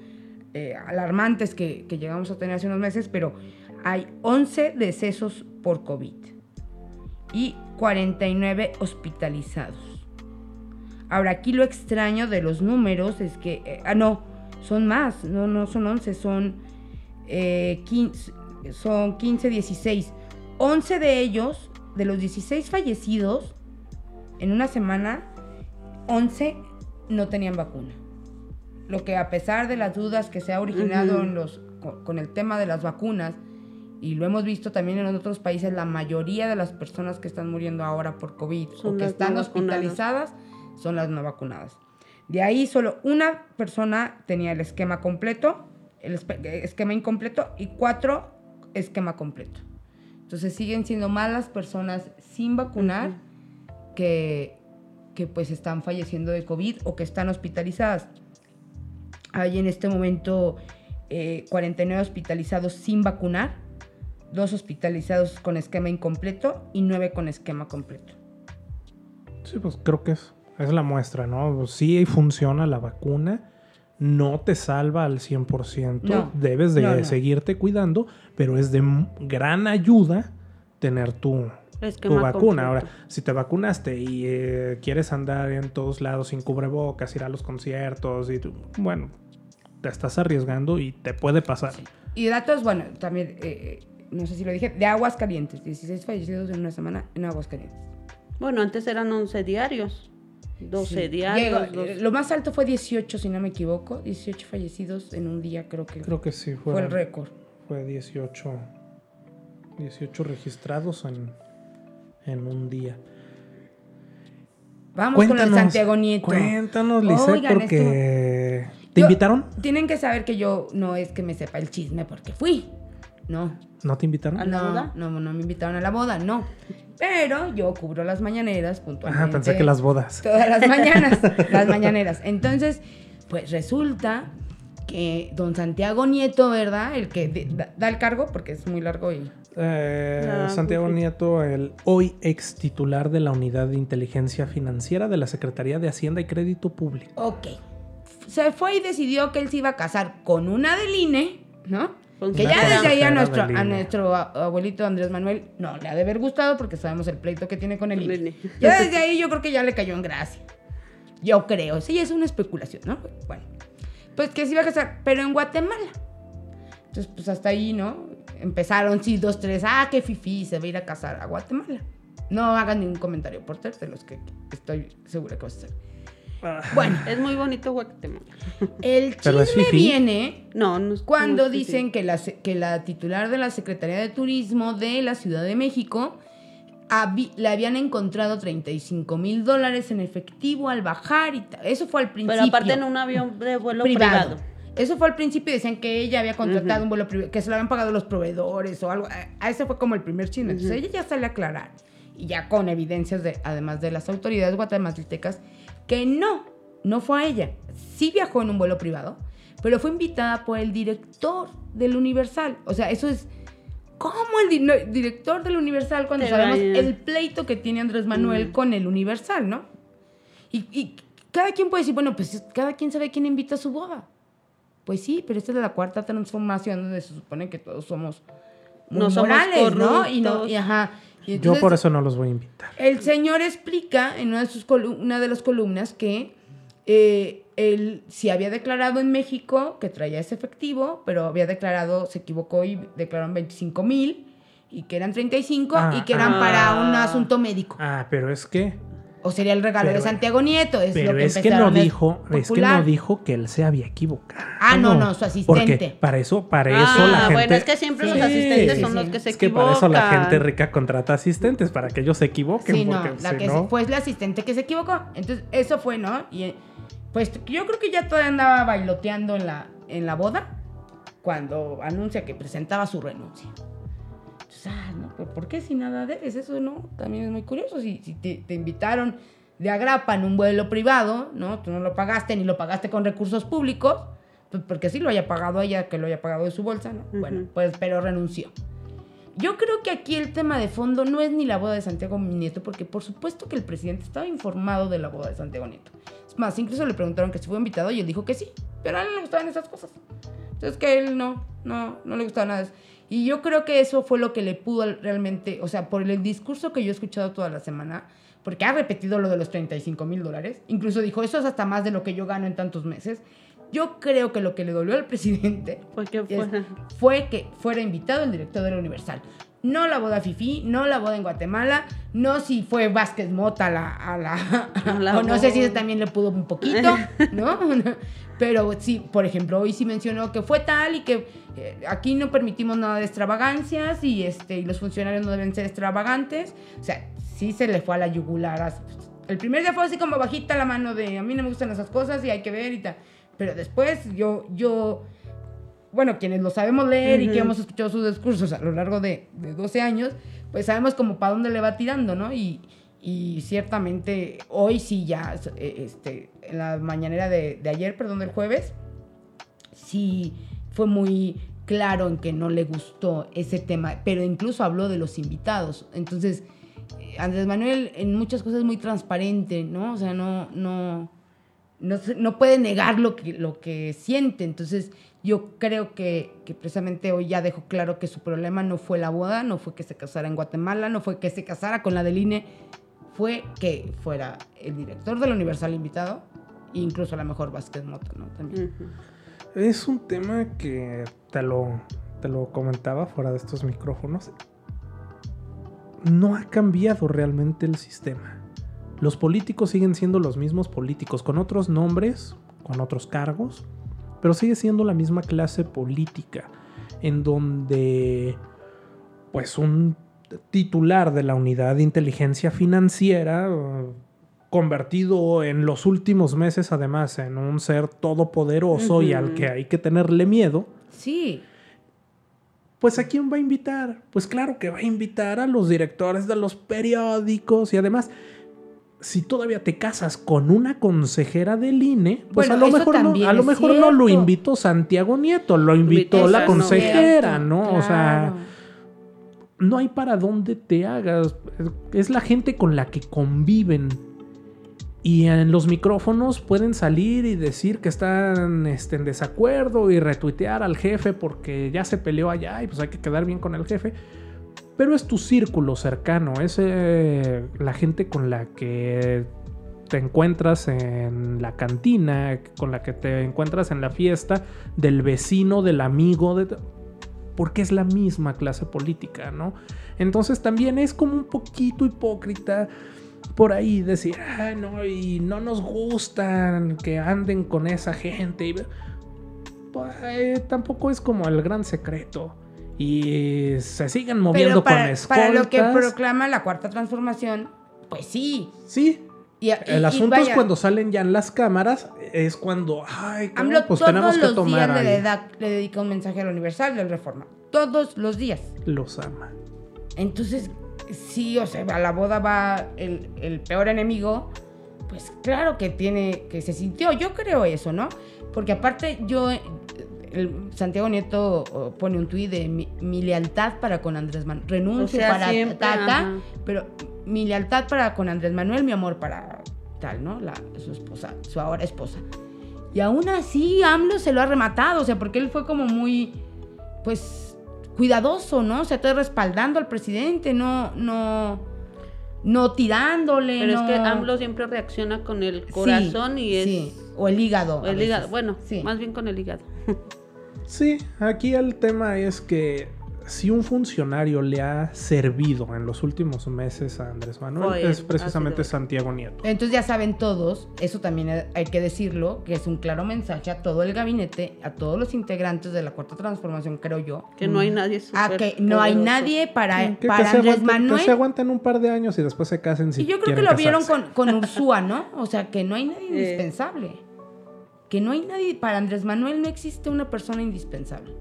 eh, alarmantes que, que llegamos a tener hace unos meses, pero hay 11 decesos por COVID y 49 hospitalizados. Ahora, aquí lo extraño de los números es que, eh, ah, no, son más, no, no son 11, son, eh, 15, son 15, 16. 11 de ellos, de los 16 fallecidos, en una semana, 11 no tenían vacuna. Lo que a pesar de las dudas que se ha originado en los, con, con el tema de las vacunas, y lo hemos visto también en otros países, la mayoría de las personas que están muriendo ahora por COVID Son o que están no vacunadas. hospitalizadas son las no vacunadas. De ahí solo una persona tenía el esquema completo, el esquema incompleto y cuatro esquema completo. Entonces siguen siendo más las personas sin vacunar que, que pues están falleciendo de COVID o que están hospitalizadas. Hay en este momento eh, 49 hospitalizados sin vacunar, dos hospitalizados con esquema incompleto y nueve con esquema completo. Sí, pues creo que es, es la muestra, ¿no? Sí funciona la vacuna, no te salva al 100%, No, debes de no, no. seguirte cuidando, pero es de gran ayuda tener tu, tu vacuna. completo. Ahora, si te vacunaste y eh, quieres andar en todos lados sin cubrebocas, ir a los conciertos, y tú- bueno, te estás arriesgando y te puede pasar. Y datos, bueno, también, eh, eh, no sé si lo dije, de aguas calientes, 16 fallecidos en una semana en aguas calientes. Bueno, antes eran 11 diarios, 12 Sí. diarios. Llegó- Lo más alto fue 18, si no me equivoco, 18 fallecidos en un día, creo que Creo que sí, fue, fue el récord. fue 18, 18 registrados en, en un día. Vamos con el Santiago Nieto. Cuéntanos, Oigan, porque... ¿Te Yo- invitaron? Tienen que saber que yo no es que me sepa el chisme porque fui. No. ¿No te invitaron? ¿A la no, boda? No, no me invitaron a la boda, no. Pero yo cubro las mañaneras puntualmente. Ah, pensé que las bodas. Todas las mañanas, (laughs) las mañaneras. Entonces, pues resulta que don Santiago Nieto, ¿verdad? El que de- da, da el cargo, porque es muy largo y... Eh, Ah, Santiago perfecto. Nieto, el hoy ex titular de la Unidad de Inteligencia Financiera de la Secretaría de Hacienda y Crédito Público. Ok. Se fue y decidió que él se iba a casar con una del INE, ¿no? Con Que ya desde ahí a Consejera nuestro, a nuestro abuelito Andrés Manuel no le ha de haber gustado porque sabemos el pleito que tiene con el INE. INE. Ya desde ahí yo creo que ya le cayó en gracia. Yo creo, sí, es una especulación, ¿no? Bueno, pues que se iba a casar, pero en Guatemala. Entonces, pues hasta ahí, ¿no? Empezaron, sí, dos, tres, ah, qué fifi, se va a ir a casar a Guatemala. No hagan ningún comentario por de los que estoy segura que vas a hacer. Bueno, Es muy bonito Guatemala. el (laughs) chisme viene No, no es- cuando no es que dicen que la, que la titular de la Secretaría de Turismo de la Ciudad de México le habían encontrado 35 mil dólares en efectivo al bajar y Eso fue al principio. Pero aparte en un avión de vuelo privado. Eso fue al principio, decían que ella había contratado un vuelo privado, que se lo habían pagado los proveedores o algo. A- ese fue como el primer chisme. Entonces ella ya sale a aclarar, y ya con evidencias, de, además de las autoridades guatemaltecas, que no, no fue a ella. Sí viajó en un vuelo privado, pero fue invitada por el director del Universal. O sea, eso es... ¿Cómo el di- director del Universal cuando Te sabemos vaya. el pleito que tiene Andrés Manuel con el Universal, ¿no? Y, y cada quien puede decir, bueno, pues cada quien sabe quién invita a su boda. Pues sí, pero esta es la cuarta transformación donde se supone que todos somos No somos ¿no? Y no, corruptos. y ajá. Y Yo por eso no los voy a invitar. El señor explica en una de, sus colu- una de las columnas que eh, él sí había declarado en México que traía ese efectivo, pero había declarado, se equivocó y declararon 25 mil y que eran 35 Ah, y que eran ah. para un asunto médico. Ah, pero es que. O sería el regalo Pero- de Santiago Nieto. Es Pero lo que es que no dijo, es que no dijo que él se había equivocado. Ah, no, no, su asistente. Porque para eso, para eso Ah, la gente. bueno, es que siempre los asistentes sí, son sí. los que se es que equivocan. para eso la gente rica contrata asistentes, para que ellos se equivoquen. Sí, no, porque la si que no- se- fue la asistente que se equivocó. Entonces, eso fue, ¿no? Y eh, pues yo creo que ya todavía andaba bailoteando en la, en la boda cuando anuncia que presentaba su renuncia. Entonces, ah, no, pero ¿por qué si nada debes? Eso, ¿no? También es muy curioso. Si, si te, te invitaron de agrapa en un vuelo privado, ¿no? Tú no lo pagaste ni lo pagaste con recursos públicos, pues porque sí lo haya pagado ella, que lo haya pagado de su bolsa, ¿no? Bueno, Ujú. pues, pero renunció. Yo creo que aquí el tema de fondo no es ni la boda de Santiago Nieto, porque por supuesto que el presidente estaba informado de la boda de Santiago Nieto. Más, incluso le preguntaron que si fue invitado y él dijo que sí, pero a él no le gustaban esas cosas. Entonces que él no, no, no le gustaba nada. Y yo creo que eso fue lo que le pudo realmente, o sea, por el discurso que yo he escuchado toda la semana, porque ha repetido lo de los 35 mil dólares, incluso dijo, eso es hasta más de lo que yo gano en tantos meses. Yo creo que lo que le dolió al presidente Porque es- fue- fue que fuera invitado el director de la Universal. No la boda Fifi, no la boda en Guatemala, no si fue Vázquez Mota a la... A la, A la o no sé si ese también le pudo un poquito, (laughs) ¿no? Pero sí, por ejemplo, hoy sí mencionó que fue tal y que eh, aquí no permitimos nada de extravagancias y, este, y los funcionarios no deben ser extravagantes. O sea, sí se le fue a la yugular. El primer día fue así como bajita la mano de a mí no me gustan esas cosas y hay que ver y tal. Pero después yo, yo bueno, quienes lo sabemos leer y que hemos escuchado sus discursos a lo largo de, de 12 años, pues sabemos como para dónde le va tirando, ¿no? Y, y ciertamente hoy sí ya, eh, este, en la mañanera de, de ayer, perdón, del jueves, sí fue muy claro en que no le gustó ese tema, pero incluso habló de los invitados. Entonces, eh, Andrés Manuel en muchas cosas es muy transparente, ¿no? O sea, no, no, no, no puede negar lo que, lo que siente. Entonces, yo creo que, precisamente hoy ya dejó claro que su problema no fue la boda, no fue que se casara en Guatemala, no fue que se casara con la del INE, fue que fuera el director del Universal invitado, e incluso a lo mejor Vázquez Mota, ¿no? También. Es un tema que te lo, te lo comentaba fuera de estos micrófonos. No ha cambiado realmente el sistema. Los políticos siguen siendo los mismos políticos, con otros nombres, con otros cargos, pero sigue siendo la misma clase política, en donde pues un titular de la unidad de inteligencia financiera, convertido en los últimos meses además en un ser todopoderoso y al que hay que tenerle miedo, Sí, pues ¿a quién va a invitar? Pues claro que va a invitar a los directores de los periódicos y además, si todavía te casas con una consejera del INE, pues Bueno, a lo mejor, no, a lo mejor no lo invitó Santiago Nieto, lo invitó la consejera, ¿no? O sea, no hay para dónde te hagas. Es la gente con la que conviven. Y en los micrófonos pueden salir y decir que están este, en desacuerdo y retuitear al jefe porque ya se peleó allá y pues hay que quedar bien con el jefe. Pero es tu círculo cercano, es eh, la gente con la que te encuentras en la cantina, con la que te encuentras en la fiesta, del vecino, del amigo, de... porque es la misma clase política, ¿no? Entonces también es como un poquito hipócrita por ahí decir, ay, no, y no nos gustan que anden con esa gente. Pues, eh, tampoco es como el gran secreto. Y se siguen moviendo Pero para, con escoltas. para lo que proclama la cuarta transformación, pues sí. Sí. Y- y- El asunto es cuando salen ya en las cámaras, es cuando, ay, AMLO pues todos tenemos que los tomar días le, da- le dedica un mensaje al Universal del Reforma. Todos los días. Los ama. Entonces, sí, o sea, a la boda va el, el peor enemigo, pues claro que tiene, que se sintió. Yo creo eso, ¿no? Porque aparte yo, el Santiago Nieto pone un tuit de mi, mi lealtad para con Andrés Manuel. Renuncio O sea, para siempre, Tata, ajá. pero mi lealtad para con Andrés Manuel, mi amor para tal, ¿no? La, su esposa, su ahora esposa. Y aún así, AMLO se lo ha rematado, o sea, porque él fue como muy, pues, cuidadoso, ¿no? O sea, todo respaldando al presidente, no, no, no tirándole. Pero es que AMLO siempre reacciona con el Sí, corazón y es sí, o el hígado. o el hígado. Bueno, Sí. más bien con el hígado. (laughs) Sí, aquí el tema es que si un funcionario le ha servido en los últimos meses a Andrés Manuel, es precisamente. Santiago Nieto. Entonces ya saben todos, eso también hay que decirlo, que es un claro mensaje a todo el gabinete, a todos los integrantes de la Cuarta Transformación, creo yo, Que no hay nadie a súper que no hay nadie para, Que, Andrés aguanten, que Manuel. se aguanten un par de años y después se casen si Y yo creo que lo vieron con, con Ursúa, ¿no? O sea, que no hay nadie (laughs) Eh. indispensable. Que no hay nadie, para Andrés Manuel no existe una persona indispensable.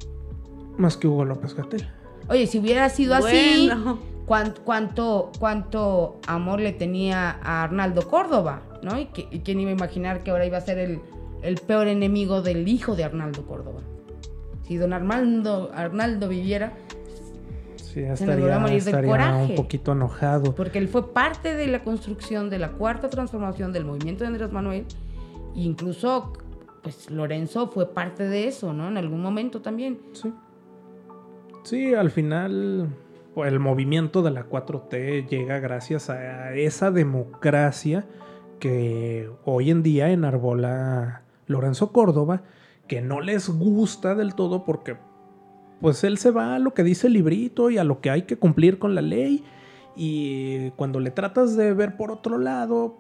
Más que Hugo López Gatel. Oye, si hubiera sido así, Bueno. ¿cuán- cuánto, cuánto amor le tenía a Arnaldo Córdoba, ¿no? Y, que- y quién iba a imaginar que ahora iba a ser el, el peor enemigo del hijo de Arnaldo Córdoba. Si don Armando, Arnaldo viviera, Sí, ya Se nos a estaría, morir del estaría coraje. un poquito enojado. porque él fue parte de la construcción de la cuarta transformación del movimiento de Andrés Manuel, e incluso, pues Lorenzo fue parte de eso, ¿no? En algún momento también. Sí. Sí, al final pues, el movimiento de la 4T llega gracias a esa democracia que hoy en día enarbola Lorenzo Córdoba, que no les gusta del todo porque pues él se va a lo que dice el librito y a lo que hay que cumplir con la ley y cuando le tratas de ver por otro lado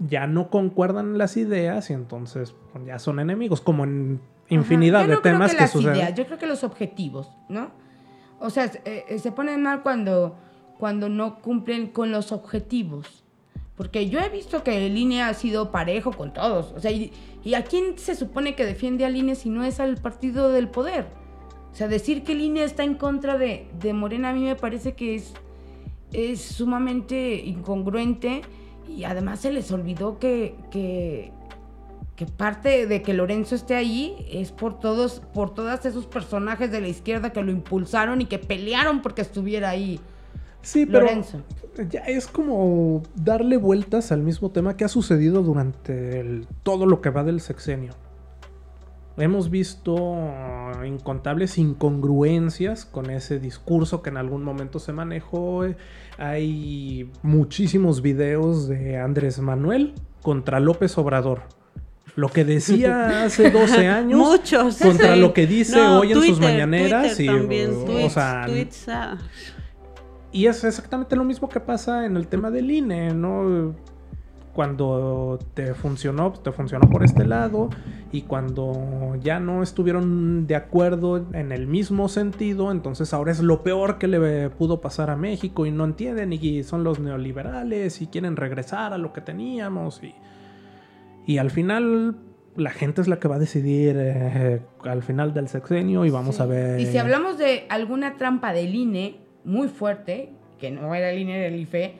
ya no concuerdan las ideas y entonces pues, ya son enemigos como en infinidad Ajá. De temas que suceden. ideas, yo creo que los objetivos, ¿no? O sea, eh, eh, se ponen mal cuando, cuando no cumplen con los objetivos. Porque yo he visto que el INE ha sido parejo con todos. O sea, y, y a quién se supone que defiende al INE si no es al partido del poder? O sea, decir que el INE está en contra de, de Morena a mí me parece que es, es sumamente incongruente y además se les olvidó que, que, que parte de que Lorenzo esté ahí es por todos, por todos esos personajes de la izquierda que lo impulsaron y que pelearon porque estuviera ahí Sí, pero Lorenzo. ya es como darle vueltas al mismo tema que ha sucedido durante el- todo lo que va del sexenio. Hemos visto incontables incongruencias con ese discurso que en algún momento se manejó. Hay muchísimos videos de Andrés Manuel contra López Obrador. Lo que decía (laughs) hace 12 años Muchos. contra sí. lo que (laughs) dice No, hoy en sus mañaneras. Twitter y, también, o tweets, sea, tweets, ah, y es exactamente lo mismo que pasa en el tema del INE, ¿no? Cuando te funcionó, te funcionó por este lado. Y cuando ya no estuvieron de acuerdo en el mismo sentido, entonces ahora es lo peor que le pudo pasar a México. Y no entienden, y son los neoliberales, y quieren regresar a lo que teníamos. Y, y al final, la gente es la que va a decidir eh, al final del sexenio. Y vamos Sí. a ver. Y si hablamos de alguna trampa del INE muy fuerte, que no era el INE, era el IFE,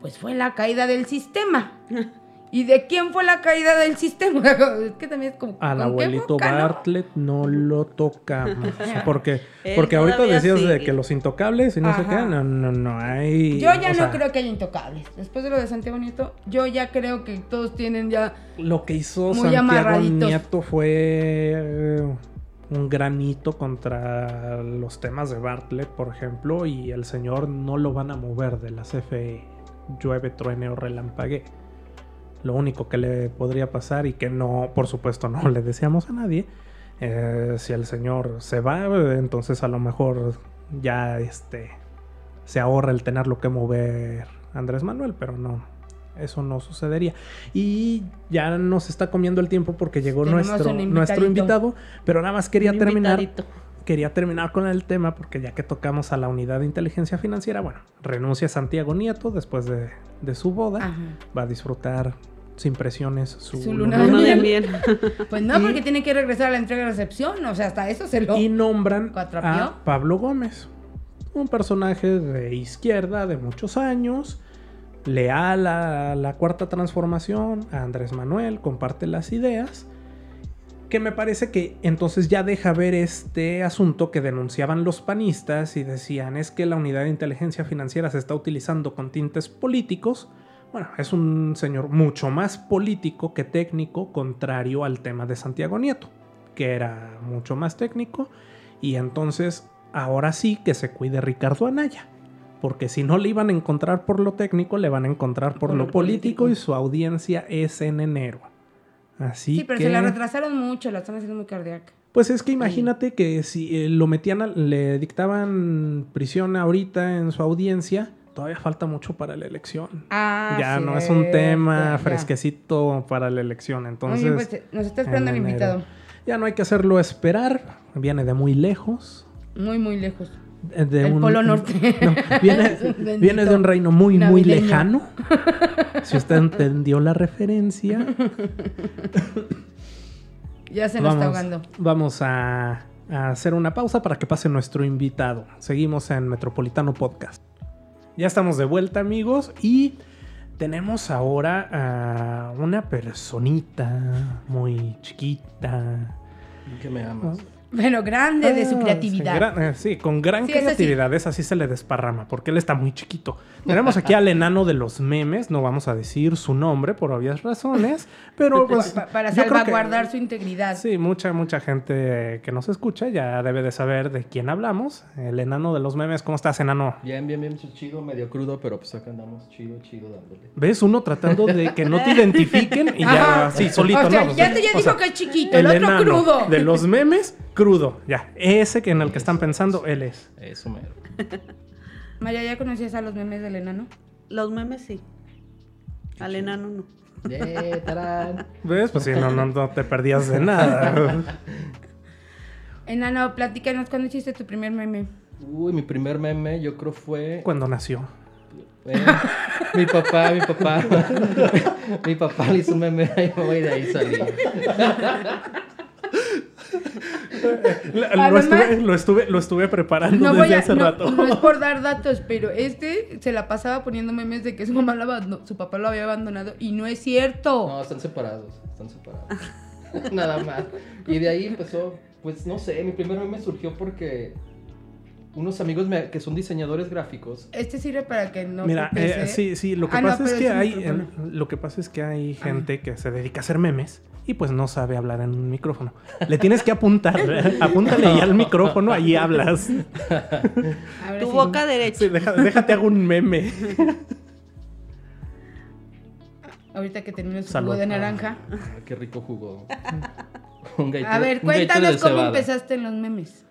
pues fue la caída del sistema. (laughs) ¿Y de quién fue la caída del sistema? (laughs) Es que también es como... Al ¿con qué abuelito boca, no? Bartlett no lo tocamos. (laughs) Porque, porque ahorita decías de que los intocables y no sé Ajá. qué. No, no, no hay. Yo ya no sea, creo que haya intocables. Después de lo de Santiago Nieto, yo ya creo que todos tienen ya... Lo que hizo Muy Santiago amarraditos. Nieto fue eh, un granito contra los temas de Bartlett, por ejemplo. Y el señor no lo van a mover de la CFE. Llueve, truene o relampague. Lo único que le podría pasar y que no, por supuesto, no le deseamos a nadie, eh, si el señor se va, entonces a lo mejor ya este se ahorra el tenerlo que mover Andrés Manuel, pero no, eso no sucedería. Y ya nos está comiendo el tiempo porque llegó Tenemos nuestro, nuestro invitado, pero nada más quería Un terminar invitadito. quería terminar con el tema porque ya que tocamos a la unidad de inteligencia financiera, bueno, renuncia Santiago Nieto después de, de su boda. Ajá. Va a disfrutar sin presiones su, Su luna de miel. (laughs) Pues no, Y- porque tiene que regresar a la entrega de recepción. O sea, hasta eso se lo. Y nombran ¿Cuatrapió? a Pablo Gómez, un personaje de izquierda de muchos años, leal a la cuarta transformación, a Andrés Manuel, comparte las ideas, que me parece que entonces ya deja ver este asunto que denunciaban los panistas y decían es que la unidad de inteligencia financiera se está utilizando con tintes políticos. Bueno, es un señor mucho más político que técnico, contrario al tema de Santiago Nieto, que era mucho más técnico. Y entonces, ahora sí que se cuide Ricardo Anaya. Porque si no le iban a encontrar por lo técnico, le van a encontrar por, Por lo político, político. y su audiencia es en enero. Así Sí, pero que... se la retrasaron mucho, la están haciendo muy cardíaca. Pues es que imagínate que si eh, lo metían, a- le dictaban prisión ahorita en su audiencia, todavía falta mucho para la elección. Ah, ya no es un tema ya. fresquecito para la elección, Muy entonces pues, nos está esperando el invitado. ya no hay que hacerlo esperar, viene de muy lejos. Muy, muy lejos. eh, De El un- Polo Norte. (laughs) No, viene, (laughs) viene de un reino muy, muy lejano. (laughs) Si usted entendió la referencia. Ya se nos está ahogando. vamos a, a hacer una pausa para que pase nuestro invitado. Seguimos en Metropolitano Podcast. Ya estamos de vuelta, amigos, y tenemos ahora a una personita muy chiquita. Que me amas. Bueno, grande de su Ah, creatividad. Sí, gran- eh, sí, con gran Sí, creatividad. Esa sí se le desparrama, porque él está muy chiquito. Tenemos aquí al enano de los memes, no vamos a decir su nombre por obvias razones, (laughs) pero pues... Pa- para que- salvaguardar su integridad. Sí, mucha, mucha gente que nos escucha ya debe de saber de quién hablamos. El enano de los memes. ¿Cómo estás, enano? Bien, bien, bien, chido, medio crudo, pero pues acá andamos chido, chido dándole. ¿Ves? Uno tratando de que no te (laughs) identifiquen y ya así, solito, O sea, ¿no? Pues, ya te ya o dijo sea, que es chiquito, el, otro enano crudo. De los memes, crudo. Ya, ese que en el que están pensando, él es. Eso mero. (laughs) María, ¿ya conocías a los memes del enano? Los memes sí. Al enano no. Yeah, tarán. (laughs) ¿Ves? Pues sí, no, no, no te perdías de nada. (laughs) Enano, platícanos, ¿cuándo hiciste tu primer meme? Uy, mi primer meme yo creo fue... Cuando nació. Eh, mi papá, mi papá. mi papá le hizo un meme y me voy de ahí salí. Lo, estuve, lo, estuve, lo estuve preparando No desde a, hace no, rato. no es por (laughs) dar datos, pero este se la pasaba poniendo memes de que su mamá lo abandonó, su papá lo había abandonado y no es cierto. No, están separados, están separados. (laughs) Nada más. Y de ahí empezó, pues no sé, mi primer meme surgió porque unos amigos me- que son diseñadores gráficos Este sirve para que no Mira, eh, sí, sí, lo que Ah, no, pasa es que hay, eh, lo que pasa es que hay gente que se dedica a hacer memes y pues no sabe hablar en un micrófono. Le tienes que apuntar, (laughs) apúntale ya al micrófono, ahí hablas. Tu sí. boca derecha. Sí, deja- déjate hago un meme. Ahorita que termino su Salud. jugo de naranja. Ah, qué rico jugo. Un gaitero- A ver, cuéntanos cómo cebada. empezaste en los memes.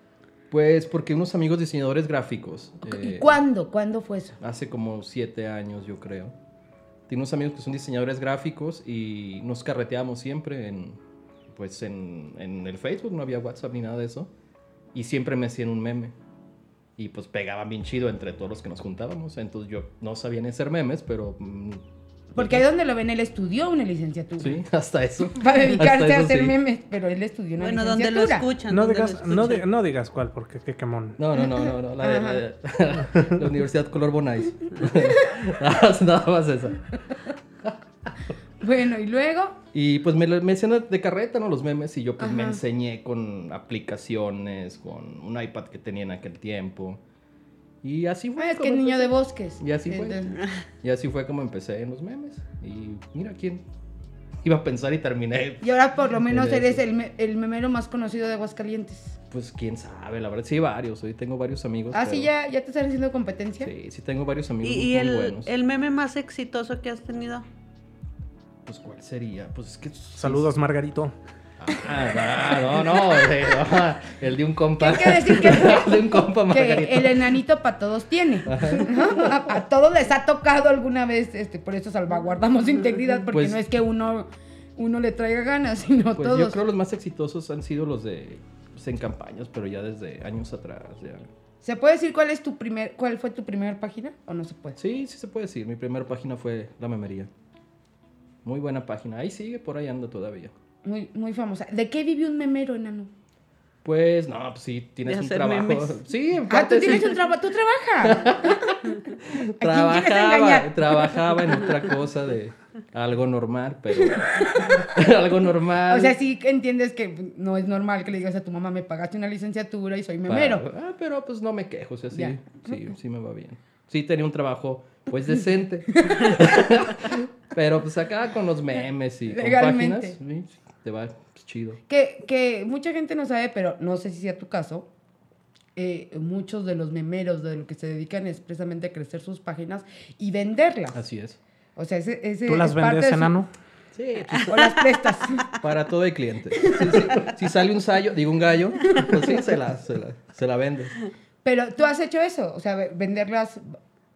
Pues porque unos amigos diseñadores gráficos. ¿Y eh, cuándo? ¿Cuándo fue eso? Hace como siete años, yo creo. Tengo unos amigos que son diseñadores gráficos y nos carreteábamos siempre en, pues en, en el Facebook, no había WhatsApp ni nada de eso. Y siempre me hacían un meme. Y pues pegaban bien chido entre todos los que nos juntábamos. Entonces yo no sabía ni hacer memes, pero... Porque ahí donde lo ven, él estudió una licenciatura. Sí, (laughs) hasta eso. (laughs) Para dedicarse Hasta a eso hacer sí. memes, pero él estudió una Bueno, donde lo licenciatura. escuchan. No donde digas, lo no, escuchan. no digas cuál, porque qué quemón. No, no, no, no, no. La, de- la de- (laughs) la Universidad Color Bonais. Nada más esa. Bueno, y luego, Y pues me, lo- me hacían de carreta, ¿no? Los memes y yo pues me enseñé con aplicaciones, con un iPad que tenía en aquel tiempo. Y así fue. ah, es que niño de bosques. Y así fue. Y así fue como empecé en los memes. Y mira quién iba a pensar y terminé. Y ahora por lo menos eres el, me- el memero más conocido de Aguascalientes. Pues quién sabe, la verdad. Sí, varios. Hoy tengo varios amigos. Ah, sí, ya, ya te están haciendo competencia. Sí, sí tengo varios ¿Y, amigos y muy el, buenos. el meme más exitoso que has tenido? Pues, ¿cuál sería? Pues es que. sí, Saludos, Margarito. Ah, no, no, el, no, el de un compa. ¿Qué quiere decir que- (laughs) el de un compa, que el enanito para todos tiene. ¿no? A, a todos les ha tocado alguna vez, este, por eso salvaguardamos integridad, porque Pues- no es que uno, uno le traiga ganas, sino Pues todos. yo creo los más exitosos han sido los de. pues, en campañas, pero ya desde años atrás. Ya. ¿Se puede decir cuál es tu primer, cuál fue tu primera página o no se puede? Sí, sí se puede decir. Mi primera página fue La Memería. Muy buena página. Ahí sigue, por ahí anda todavía. Muy, muy famosa. ¿De qué vive un memero, enano? Pues no, pues sí, tienes un trabajo. memes. (laughs) Sí, en Ah, tú parte sí. tienes un trabajo, tú trabajas. (laughs) ¿A quién quieres Trabajaba, trabajaba en otra cosa de algo normal, pero (laughs) algo normal. O sea, sí entiendes que no es normal que le digas a tu mamá, me pagaste una licenciatura y soy memero. Ah, pero pues no me quejo, o sea, sí, Ya. sí, sí me va bien. Sí tenía un trabajo, pues, decente. pero pues acá con los memes y con páginas, sí, te va chido. Que, que mucha gente no sabe, pero no sé si sea tu caso. eh, muchos de los memeros de lo que se dedican es precisamente a crecer sus páginas y venderlas. Así es. O sea, ese, ese ¿Tú las es vendes, su- enano? Sí, (laughs) pues, O las prestas. para todo el cliente. Sí, sí. Si sale un sallo, digo un gallo, pues sí, se la, se la, se la vende. Pero tú has hecho eso, o sea, ve- vender las,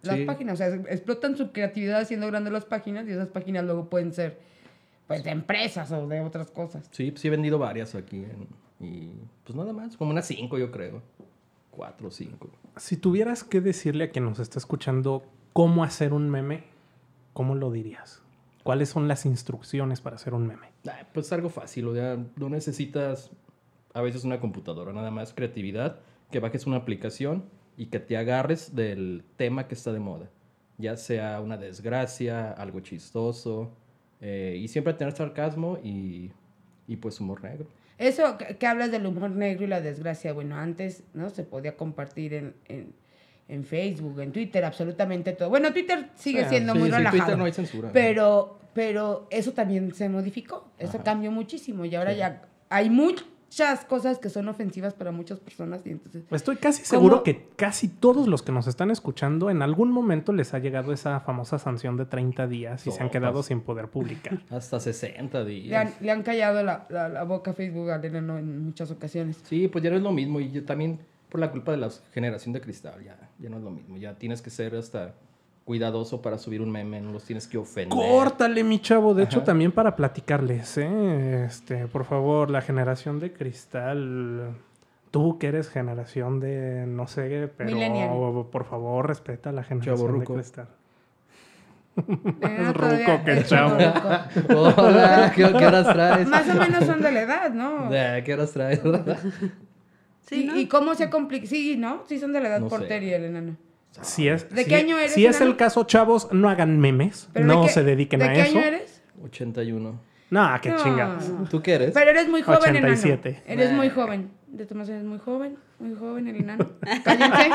las Sí. páginas. O sea, explotan su creatividad haciendo grandes las páginas y esas páginas luego pueden ser pues de empresas o de otras cosas. Sí, pues sí he vendido varias aquí. en- y pues nada más, como unas cinco yo creo. Cuatro o cinco. Si tuvieras que decirle a quien nos está escuchando cómo hacer un meme, ¿cómo lo dirías? ¿Cuáles son las instrucciones para hacer un meme? Ah, pues algo fácil, o sea, no necesitas a veces una computadora, nada más creatividad, que bajes una aplicación y que te agarres del tema que está de moda. Ya sea una desgracia, algo chistoso, eh, y siempre tener sarcasmo y, y pues humor negro. Eso que, que hablas del humor negro y la desgracia, bueno, antes, ¿no? Se podía compartir en, en, en Facebook, en Twitter, absolutamente todo. Bueno, Twitter sigue siendo sí, muy sí, relajado. Twitter no hay censura. Pero, pero eso también se modificó, eso Ajá. cambió muchísimo y ahora ya hay muchas cosas que son ofensivas para muchas personas y entonces... Estoy casi seguro ¿Cómo? que casi todos los que nos están escuchando en algún momento les ha llegado esa famosa sanción de 30 días y se han quedado sin poder publicar. (laughs) Hasta 60 Le días. han, le han callado la, la- la boca a Facebook enano en muchas ocasiones. Sí, pues ya no es lo mismo. Y yo también por la culpa de la generación de cristal, ya, ya no es lo mismo. Ya tienes que ser hasta cuidadoso para subir un meme, no los tienes que ofender. Córtale, mi chavo. De hecho, también para platicarles, ¿eh? Este, por favor, la generación de cristal. Tú que eres generación de, no sé, pero Millennial. por favor, respeta a la generación de cristal. Eh, (laughs) ruco que el chavo. ruco. (laughs) Hola, ¿qué, qué horas traes? Más o menos son de la edad, ¿no? (laughs) Eh, ¿Qué horas traes? Sí, ¿Y, ¿no? y cómo se complica? Sí, ¿no? Sí son de la edad No sé. portería el enano. Si es, ¿De si- qué año eres, Si es el caso, chavos, no hagan memes. ¿Pero de No qué- se dediquen ¿de a qué eso. año eres? 81. No, qué No. chingados. ¿Tú qué eres? Pero eres muy joven, 87. enano. Eres muy joven. De Tomás eres muy joven, muy joven el enano. (laughs) Cállense. (laughs)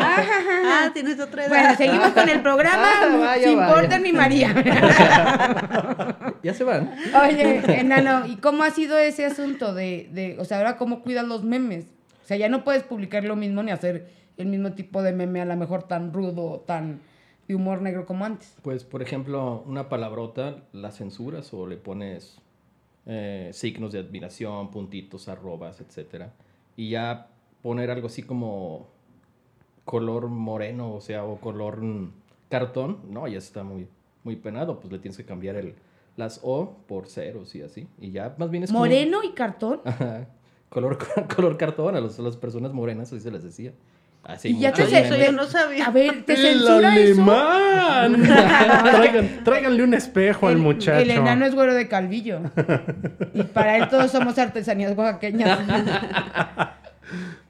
Ah, tienes otra edad. bueno, seguimos con el programa. Ah, vaya, sin vaya. Porter ni María. (laughs) Ya se van. Oye, enano, ¿y cómo ha sido ese asunto de, de, o sea, ahora cómo cuidas los memes? O sea, ya no puedes publicar lo mismo ni hacer el mismo tipo de meme, a lo mejor tan rudo, tan de humor negro como antes. Pues, por ejemplo, una palabrota la censuras o le pones eh, signos de admiración, puntitos, arrobas, etcétera. Y ya poner algo así como color moreno, o sea, o color cartón, no, ya está muy, muy penado. Pues le tienes que cambiar el, las O por ceros y así. Y ya más bien es como- Moreno y cartón. (laughs) Ajá. Color, (laughs) color cartón a, los- a las personas morenas, así se les decía. Así Y ya te yo no sabía. A ver, ¿te ¡El censura eso? alemán! (laughs) Traigan- (laughs) tráiganle un espejo al El- muchacho. El enano es güero de calvillo. Y para él todos somos artesanías oaxaqueñas. (laughs)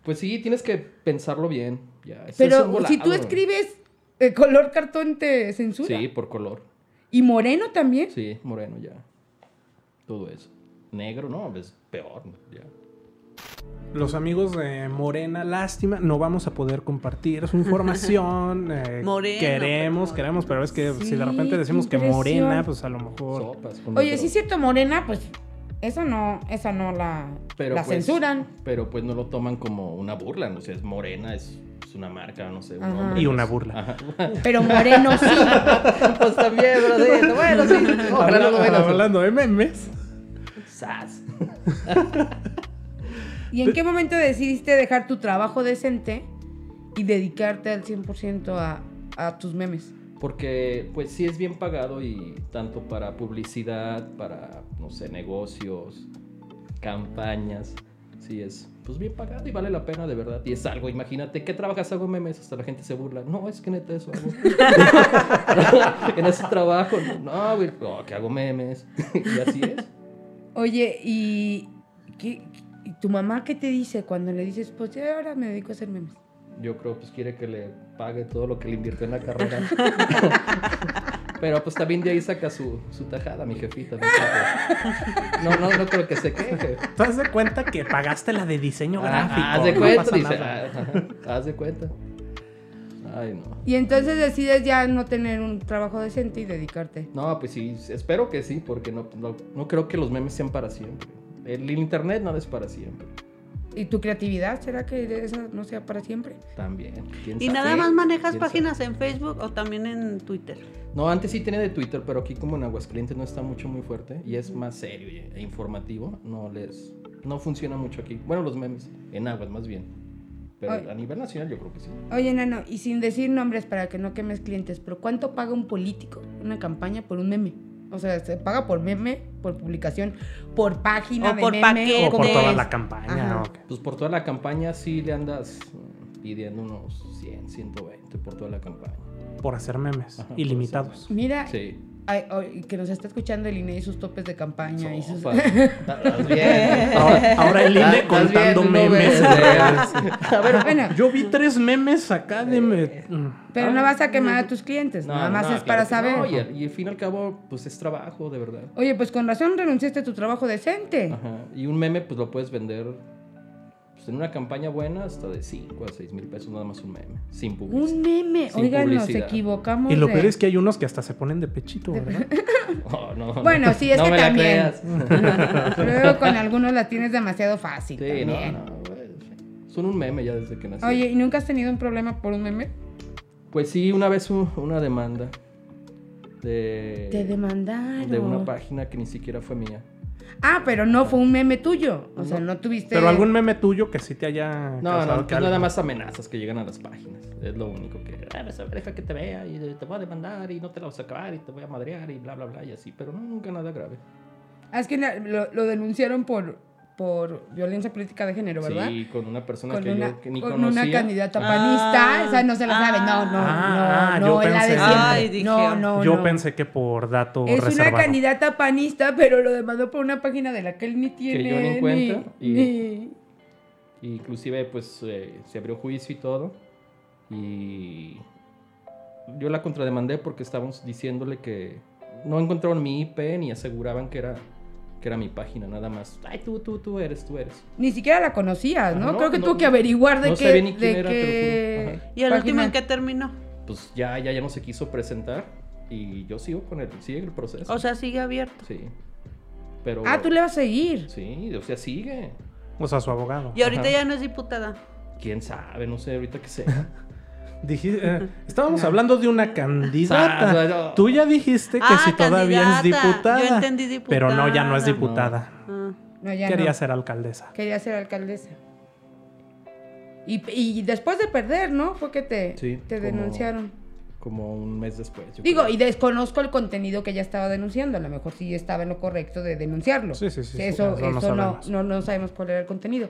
Pues sí, tienes que pensarlo bien. Ya, ese es Pero si tú escribes eh, color cartón, ¿te censura? Sí, por color. ¿Y moreno también? Sí, moreno ya. Todo eso. Negro, no, es peor. Los amigos de Morena, lástima, no vamos a poder compartir su información. (laughs) eh, Morena, queremos, pero- queremos, pero es que si de repente decimos que. Morena, pues a lo mejor. Sopas. Oye, sí es cierto, morena, pues esa no, esa no la, Pero la pues- censuran. Pero pues no lo toman como una burla. O sea, es morena, es una marca, no sé, un Ajá. nombre. Y una burla. Ajá. (laughs) Pero moreno sí. (laughs) pues también, bro, bueno, sí. Ojalá no lo hacer. Hablando de memes. Sas. ¿Y en qué momento decidiste dejar tu trabajo decente y dedicarte al 100% a, a tus memes? Porque pues sí es bien pagado y tanto para publicidad, para, no sé, negocios, campañas, sí es pues bien pagado y vale la pena de verdad. Y es algo, imagínate, ¿qué trabajas? Hago memes, hasta la gente se burla. No, es que neta eso hago. (laughs) en ese trabajo, no, güey, no, que hago memes. (laughs) y así es. Oye, ¿y, qué- tu mamá qué te dice cuando le dices, pues ya ahora me dedico a hacer memes? Yo creo pues quiere que le pague todo lo que le invirtió en la carrera. (laughs) Pero pues también de ahí saca su, su tajada, mi jefita. No, no, no, no creo que se queje. ¿Te das de cuenta que pagaste la de diseño gráfico? Ah, haz de No cuenta, pasa dice. ah, Haz de cuenta. Ay, no. Y entonces decides ya no tener un trabajo decente y dedicarte. No, pues sí, espero que sí, porque no, no, no creo que los memes sean para siempre. El internet no es para siempre. ¿Y tu creatividad será que esa no sea para siempre? También. ¿quién ¿Y sabe? nada más manejas ¿Quién páginas en Facebook o también en Twitter? No, antes sí tenía de Twitter, pero aquí como en Aguascalientes no está mucho muy fuerte y es más serio e informativo, no les no funciona mucho aquí. Bueno, los memes en Aguas más bien. Pero Ay. a nivel nacional yo creo que sí. Oye, Nano, y sin decir nombres para que no quemes clientes, pero ¿cuánto paga un político una campaña por un meme? O sea, ¿se paga por meme, por publicación, por página O de por meme? paquete. O por de- toda la campaña. Pues por toda la campaña sí le andas pidiendo unos 100, 120 por toda la campaña. Por hacer memes. Ajá, por ilimitados. Mira, Sí. Ay, ay, que nos está escuchando el INE y sus topes de campaña. y sus... (laughs) Bien. Ahora, ahora el INE contando bien, no memes. ves, (laughs) A ver, bueno, Yo vi tres memes acá de... me- mm. pero Ah, no vas a quemar a tus clientes, no, nada más no, es claro para saber. no, y, al, y al fin y al cabo, pues es trabajo, de verdad. Oye, pues con razón renunciaste a tu trabajo decente. Ajá. Y un meme, pues lo puedes vender en una campaña buena hasta de 5 a 6 mil pesos, nada más un meme. Sin publicidad. Un meme. Sin Oigan, nos equivocamos. Y lo de- peor es que hay unos que hasta se ponen de pechito, ¿verdad? (laughs) Oh, no, no. Bueno, sí, es No que me la también. creas. (laughs) Luego con algunos la tienes demasiado fácil. Sí, no, también. no, güey. Son un meme ya desde que nací. Oye, ¿y nunca has tenido un problema por un meme? Pues sí, una vez un- una demanda de, Te demandaron. de una página que ni siquiera fue mía. Ah, pero no fue un meme tuyo. O sea, No. tuviste. Pero algún meme tuyo que sí te haya No, no, que nada más amenazas que llegan a las páginas. Es lo único que. "Ah, deja que te vea y te voy a demandar y no te la vas a acabar y te voy a madrear y bla, bla, bla y así. Pero no, nunca nada grave. Ah, es que lo denunciaron por, por violencia política de género, ¿verdad? Sí, con una persona Con, que una, yo que ni con conocía. una candidata panista. Ah. esa no se la sabe. No, no, Ah, no, yo no, es la de pensé- siempre. Ay, dije, no, no, Yo no. pensé que por dato Es reservado. una candidata panista, pero lo demandó por una página de la que él ni tiene. yo ni cuenta, y- ni- Inclusive pues eh, se abrió juicio y todo. Y yo la contrademandé porque estábamos diciéndole que no encontraron mi IP ni aseguraban que era, que era mi página, nada más. Ay, tú, tú, tú eres, tú eres. Ni siquiera la conocías, ¿no? Ah, no, Creo que no, tuvo que averiguar de no qué. sabía ni quién de era. Ajá. ¿Y el último página. en qué terminó? Pues ya, ya, ya no se quiso presentar y yo sigo con el, sigue el proceso. O sea, sigue abierto. sí. Pero... Ah, tú le vas a seguir. Sí, o sea, sigue. O sea, su abogado. Y ahorita Ajá. ya no es diputada. ¿Quién sabe? No sé, ahorita que sea. (laughs) Eh, estábamos hablando de una candidata. Tú ya dijiste que Ah, si todavía es diputada. Yo entendí diputada. Pero no, ya no es diputada. Ah. No, ya Quería no. ser alcaldesa. Quería ser alcaldesa. Y, y después de perder, ¿no? Fue que te, Sí, te como- denunciaron. Como un mes después. yo Digo, creo. y desconozco el contenido que ella estaba denunciando. A lo mejor sí estaba en lo correcto de denunciarlo. Sí, sí, sí, sí, Eso, eso no eso no, sabemos. no, no sabemos cuál era el contenido.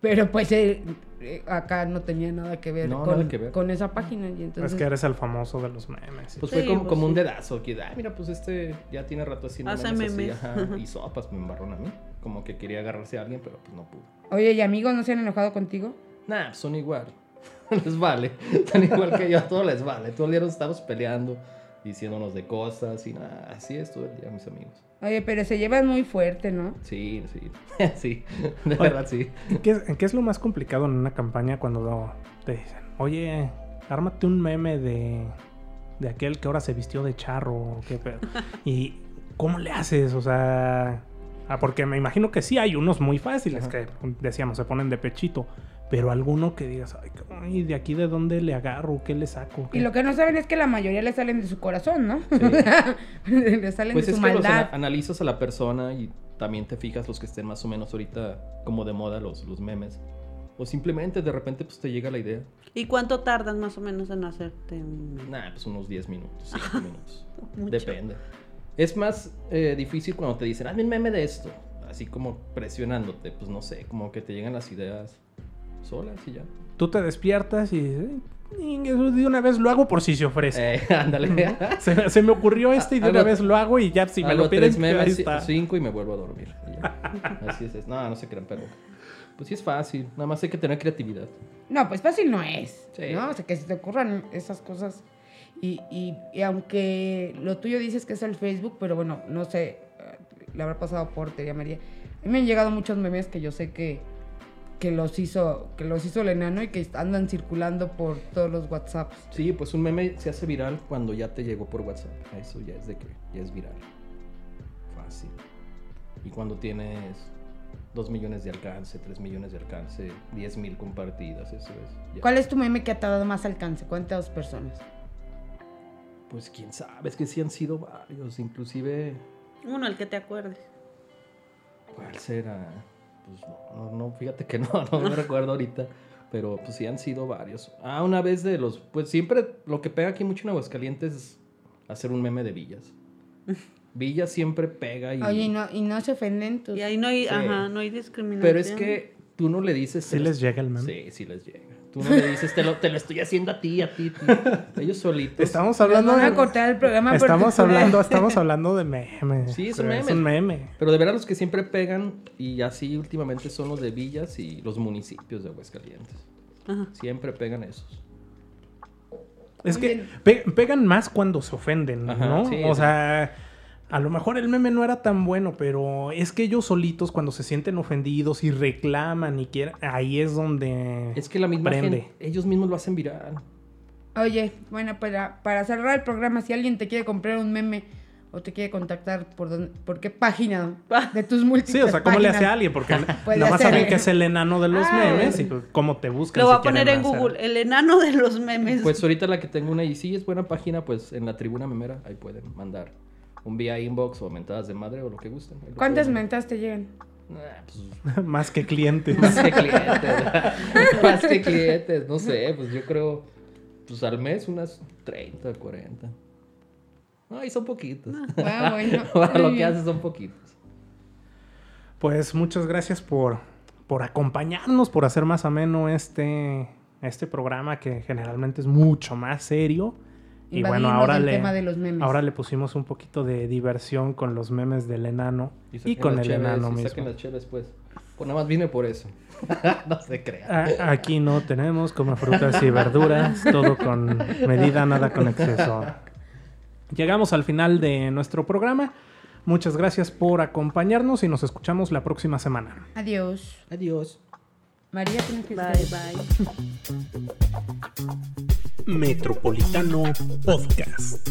Pero pues eh, eh, acá no tenía nada que ver, No, con, nada que ver. con esa página. Y entonces, Es que eres el famoso de los memes. Pues Sí, fue como, pues como un dedazo. Que, ah, mira, pues este ya tiene rato haciendo Hace memes así, memes. ajá, y sopas me embarrón a mí. Como que quería agarrarse a alguien, pero pues no pudo. Oye, ¿y amigos no se han enojado contigo? Nah, pues, son igual. (laughs) les vale. Tan igual que yo, a todos les vale. Todo el día nos estamos peleando, diciéndonos de cosas y nada. Así es todo el día, mis amigos. Oye, pero se llevan muy fuerte, ¿no? Sí, sí. (laughs) sí, de verdad sí. ¿Qué, qué es lo más complicado en una campaña cuando te dicen, oye, ármate un meme de, de aquel que ahora se vistió de charro? o ¿Qué pedo?" (laughs) ¿Y cómo le haces? O sea, ah, porque me imagino que sí hay unos muy fáciles Ajá. que decíamos, se ponen de pechito. Pero alguno que digas, ay, cabrón, ¿y de aquí de dónde le agarro? ¿Qué le saco? Y lo que no saben es que la mayoría le salen de su corazón, ¿no? (laughs) (laughs) le salen Pues de es su que los maldad. ana- analizas a la persona y también te fijas los que estén más o menos ahorita como de moda los, los memes. O simplemente de repente pues te llega la idea. ¿Y cuánto tardas más o menos en hacerte un? Nah, pues unos 10 minutos, 5 (laughs) minutos. Mucho. Depende. Es más eh, difícil cuando te dicen, hazme un meme de esto. Así como presionándote, pues no sé, como que te llegan las ideas solas y ya. Tú te despiertas y dices, "Eh, de una vez lo hago por si se ofrece. Eh, (laughs) ándale. Se, se me ocurrió este y de una vez lo hago y ya si me lo piden, tres ahí memes, está. cinco y me vuelvo a dormir. (laughs) Así es, es. No, no se crean, pero pues sí es fácil. Nada más hay que tener creatividad. No, pues fácil no es. Sí. ¿no? O sea, que se te ocurran esas cosas. Y, y- y aunque lo tuyo dices que es el Facebook, pero bueno, no sé, eh, le habrá pasado por Tería María. A mí me han llegado muchos memes que yo sé que, que los hizo que los hizo el enano y que andan circulando por todos los WhatsApps. Sí, pues un meme se hace viral cuando ya te llegó por WhatsApp. Eso ya es de que ya es viral. Fácil. Y cuando tienes 2 millones de alcance, 3 millones de alcance, 10 mil compartidas, eso es. ya. ¿Cuál es tu meme que te ha dado más alcance? ¿Cuántas personas? Pues quién sabe, es que sí han sido varios, inclusive Uno, el que te acuerdes. ¿Cuál será? Pues no, no, no, fíjate que (laughs) no, no me recuerdo ahorita. Pero pues sí han sido varios. Ah, una vez de los. Pues siempre lo que pega aquí mucho en Aguascalientes es hacer un meme de villas. (laughs) Villas siempre pega y. Oye, ¿y no, y no se ofenden tus... Y ahí no hay, Sí. ajá, no hay discriminación. Pero es que tú no le dices. ¿Sí les llega el meme? Sí, sí les llega. Tú no le dices, te lo, te lo estoy haciendo a ti, a ti. a ti". Ellos solitos. Estamos hablando van a cortar el programa Estamos hablando, estamos hablando de memes. Sí, son Es memes. un meme. Pero de verdad los que siempre pegan y así últimamente son los de villas y los municipios de Aguascalientes. Ajá. Siempre pegan esos. Es Muy que pe- pegan más cuando se ofenden, Ajá, ¿no? sí, o sí. sea, a lo mejor el meme no era tan bueno, pero es que ellos solitos cuando se sienten ofendidos y reclaman y quieren, ahí es donde Es que la misma gente, ellos mismos lo hacen viral. Oye, bueno, para, para cerrar el programa, si alguien te quiere comprar un meme o te quiere contactar, ¿por, dónde- por qué página (laughs) de tus múltiples Sí, o sea, ¿cómo le hace a alguien? Porque (laughs) nada más saben que es el enano de los Ah, memes y pues, cómo te buscan. Lo voy si a poner en hacer- Google, el enano de los memes. Pues ahorita la que tengo una y sí es buena página, pues en la tribuna memera, ahí pueden mandar un vía inbox o mentadas de madre o lo que gusten. ¿Cuántas pueden mentas te llegan? Ah, pues, (laughs) más que clientes. más que clientes. (laughs) más que clientes, no sé, pues yo creo, pues al mes unas 30, 40. Ay, son poquitos. Ah, (laughs) bueno. Para lo que haces son poquitos. Pues muchas gracias por, por acompañarnos, por hacer más ameno este, este programa que generalmente es mucho más serio. Y bueno, ahora el le, tema de los memes. ahora le pusimos un poquito de diversión con los memes del enano y, con el cheves, enano y mismo. saquen las cheves, pues. Pues nada más vine por eso. (laughs) no se crean. A- Aquí no tenemos como frutas y verduras, todo con medida, nada con exceso. Llegamos al final de nuestro programa. Muchas gracias por acompañarnos y nos escuchamos la próxima semana. Adiós. Adiós. María, tienes que Bye, estar- bye. Metropolitano Podcast.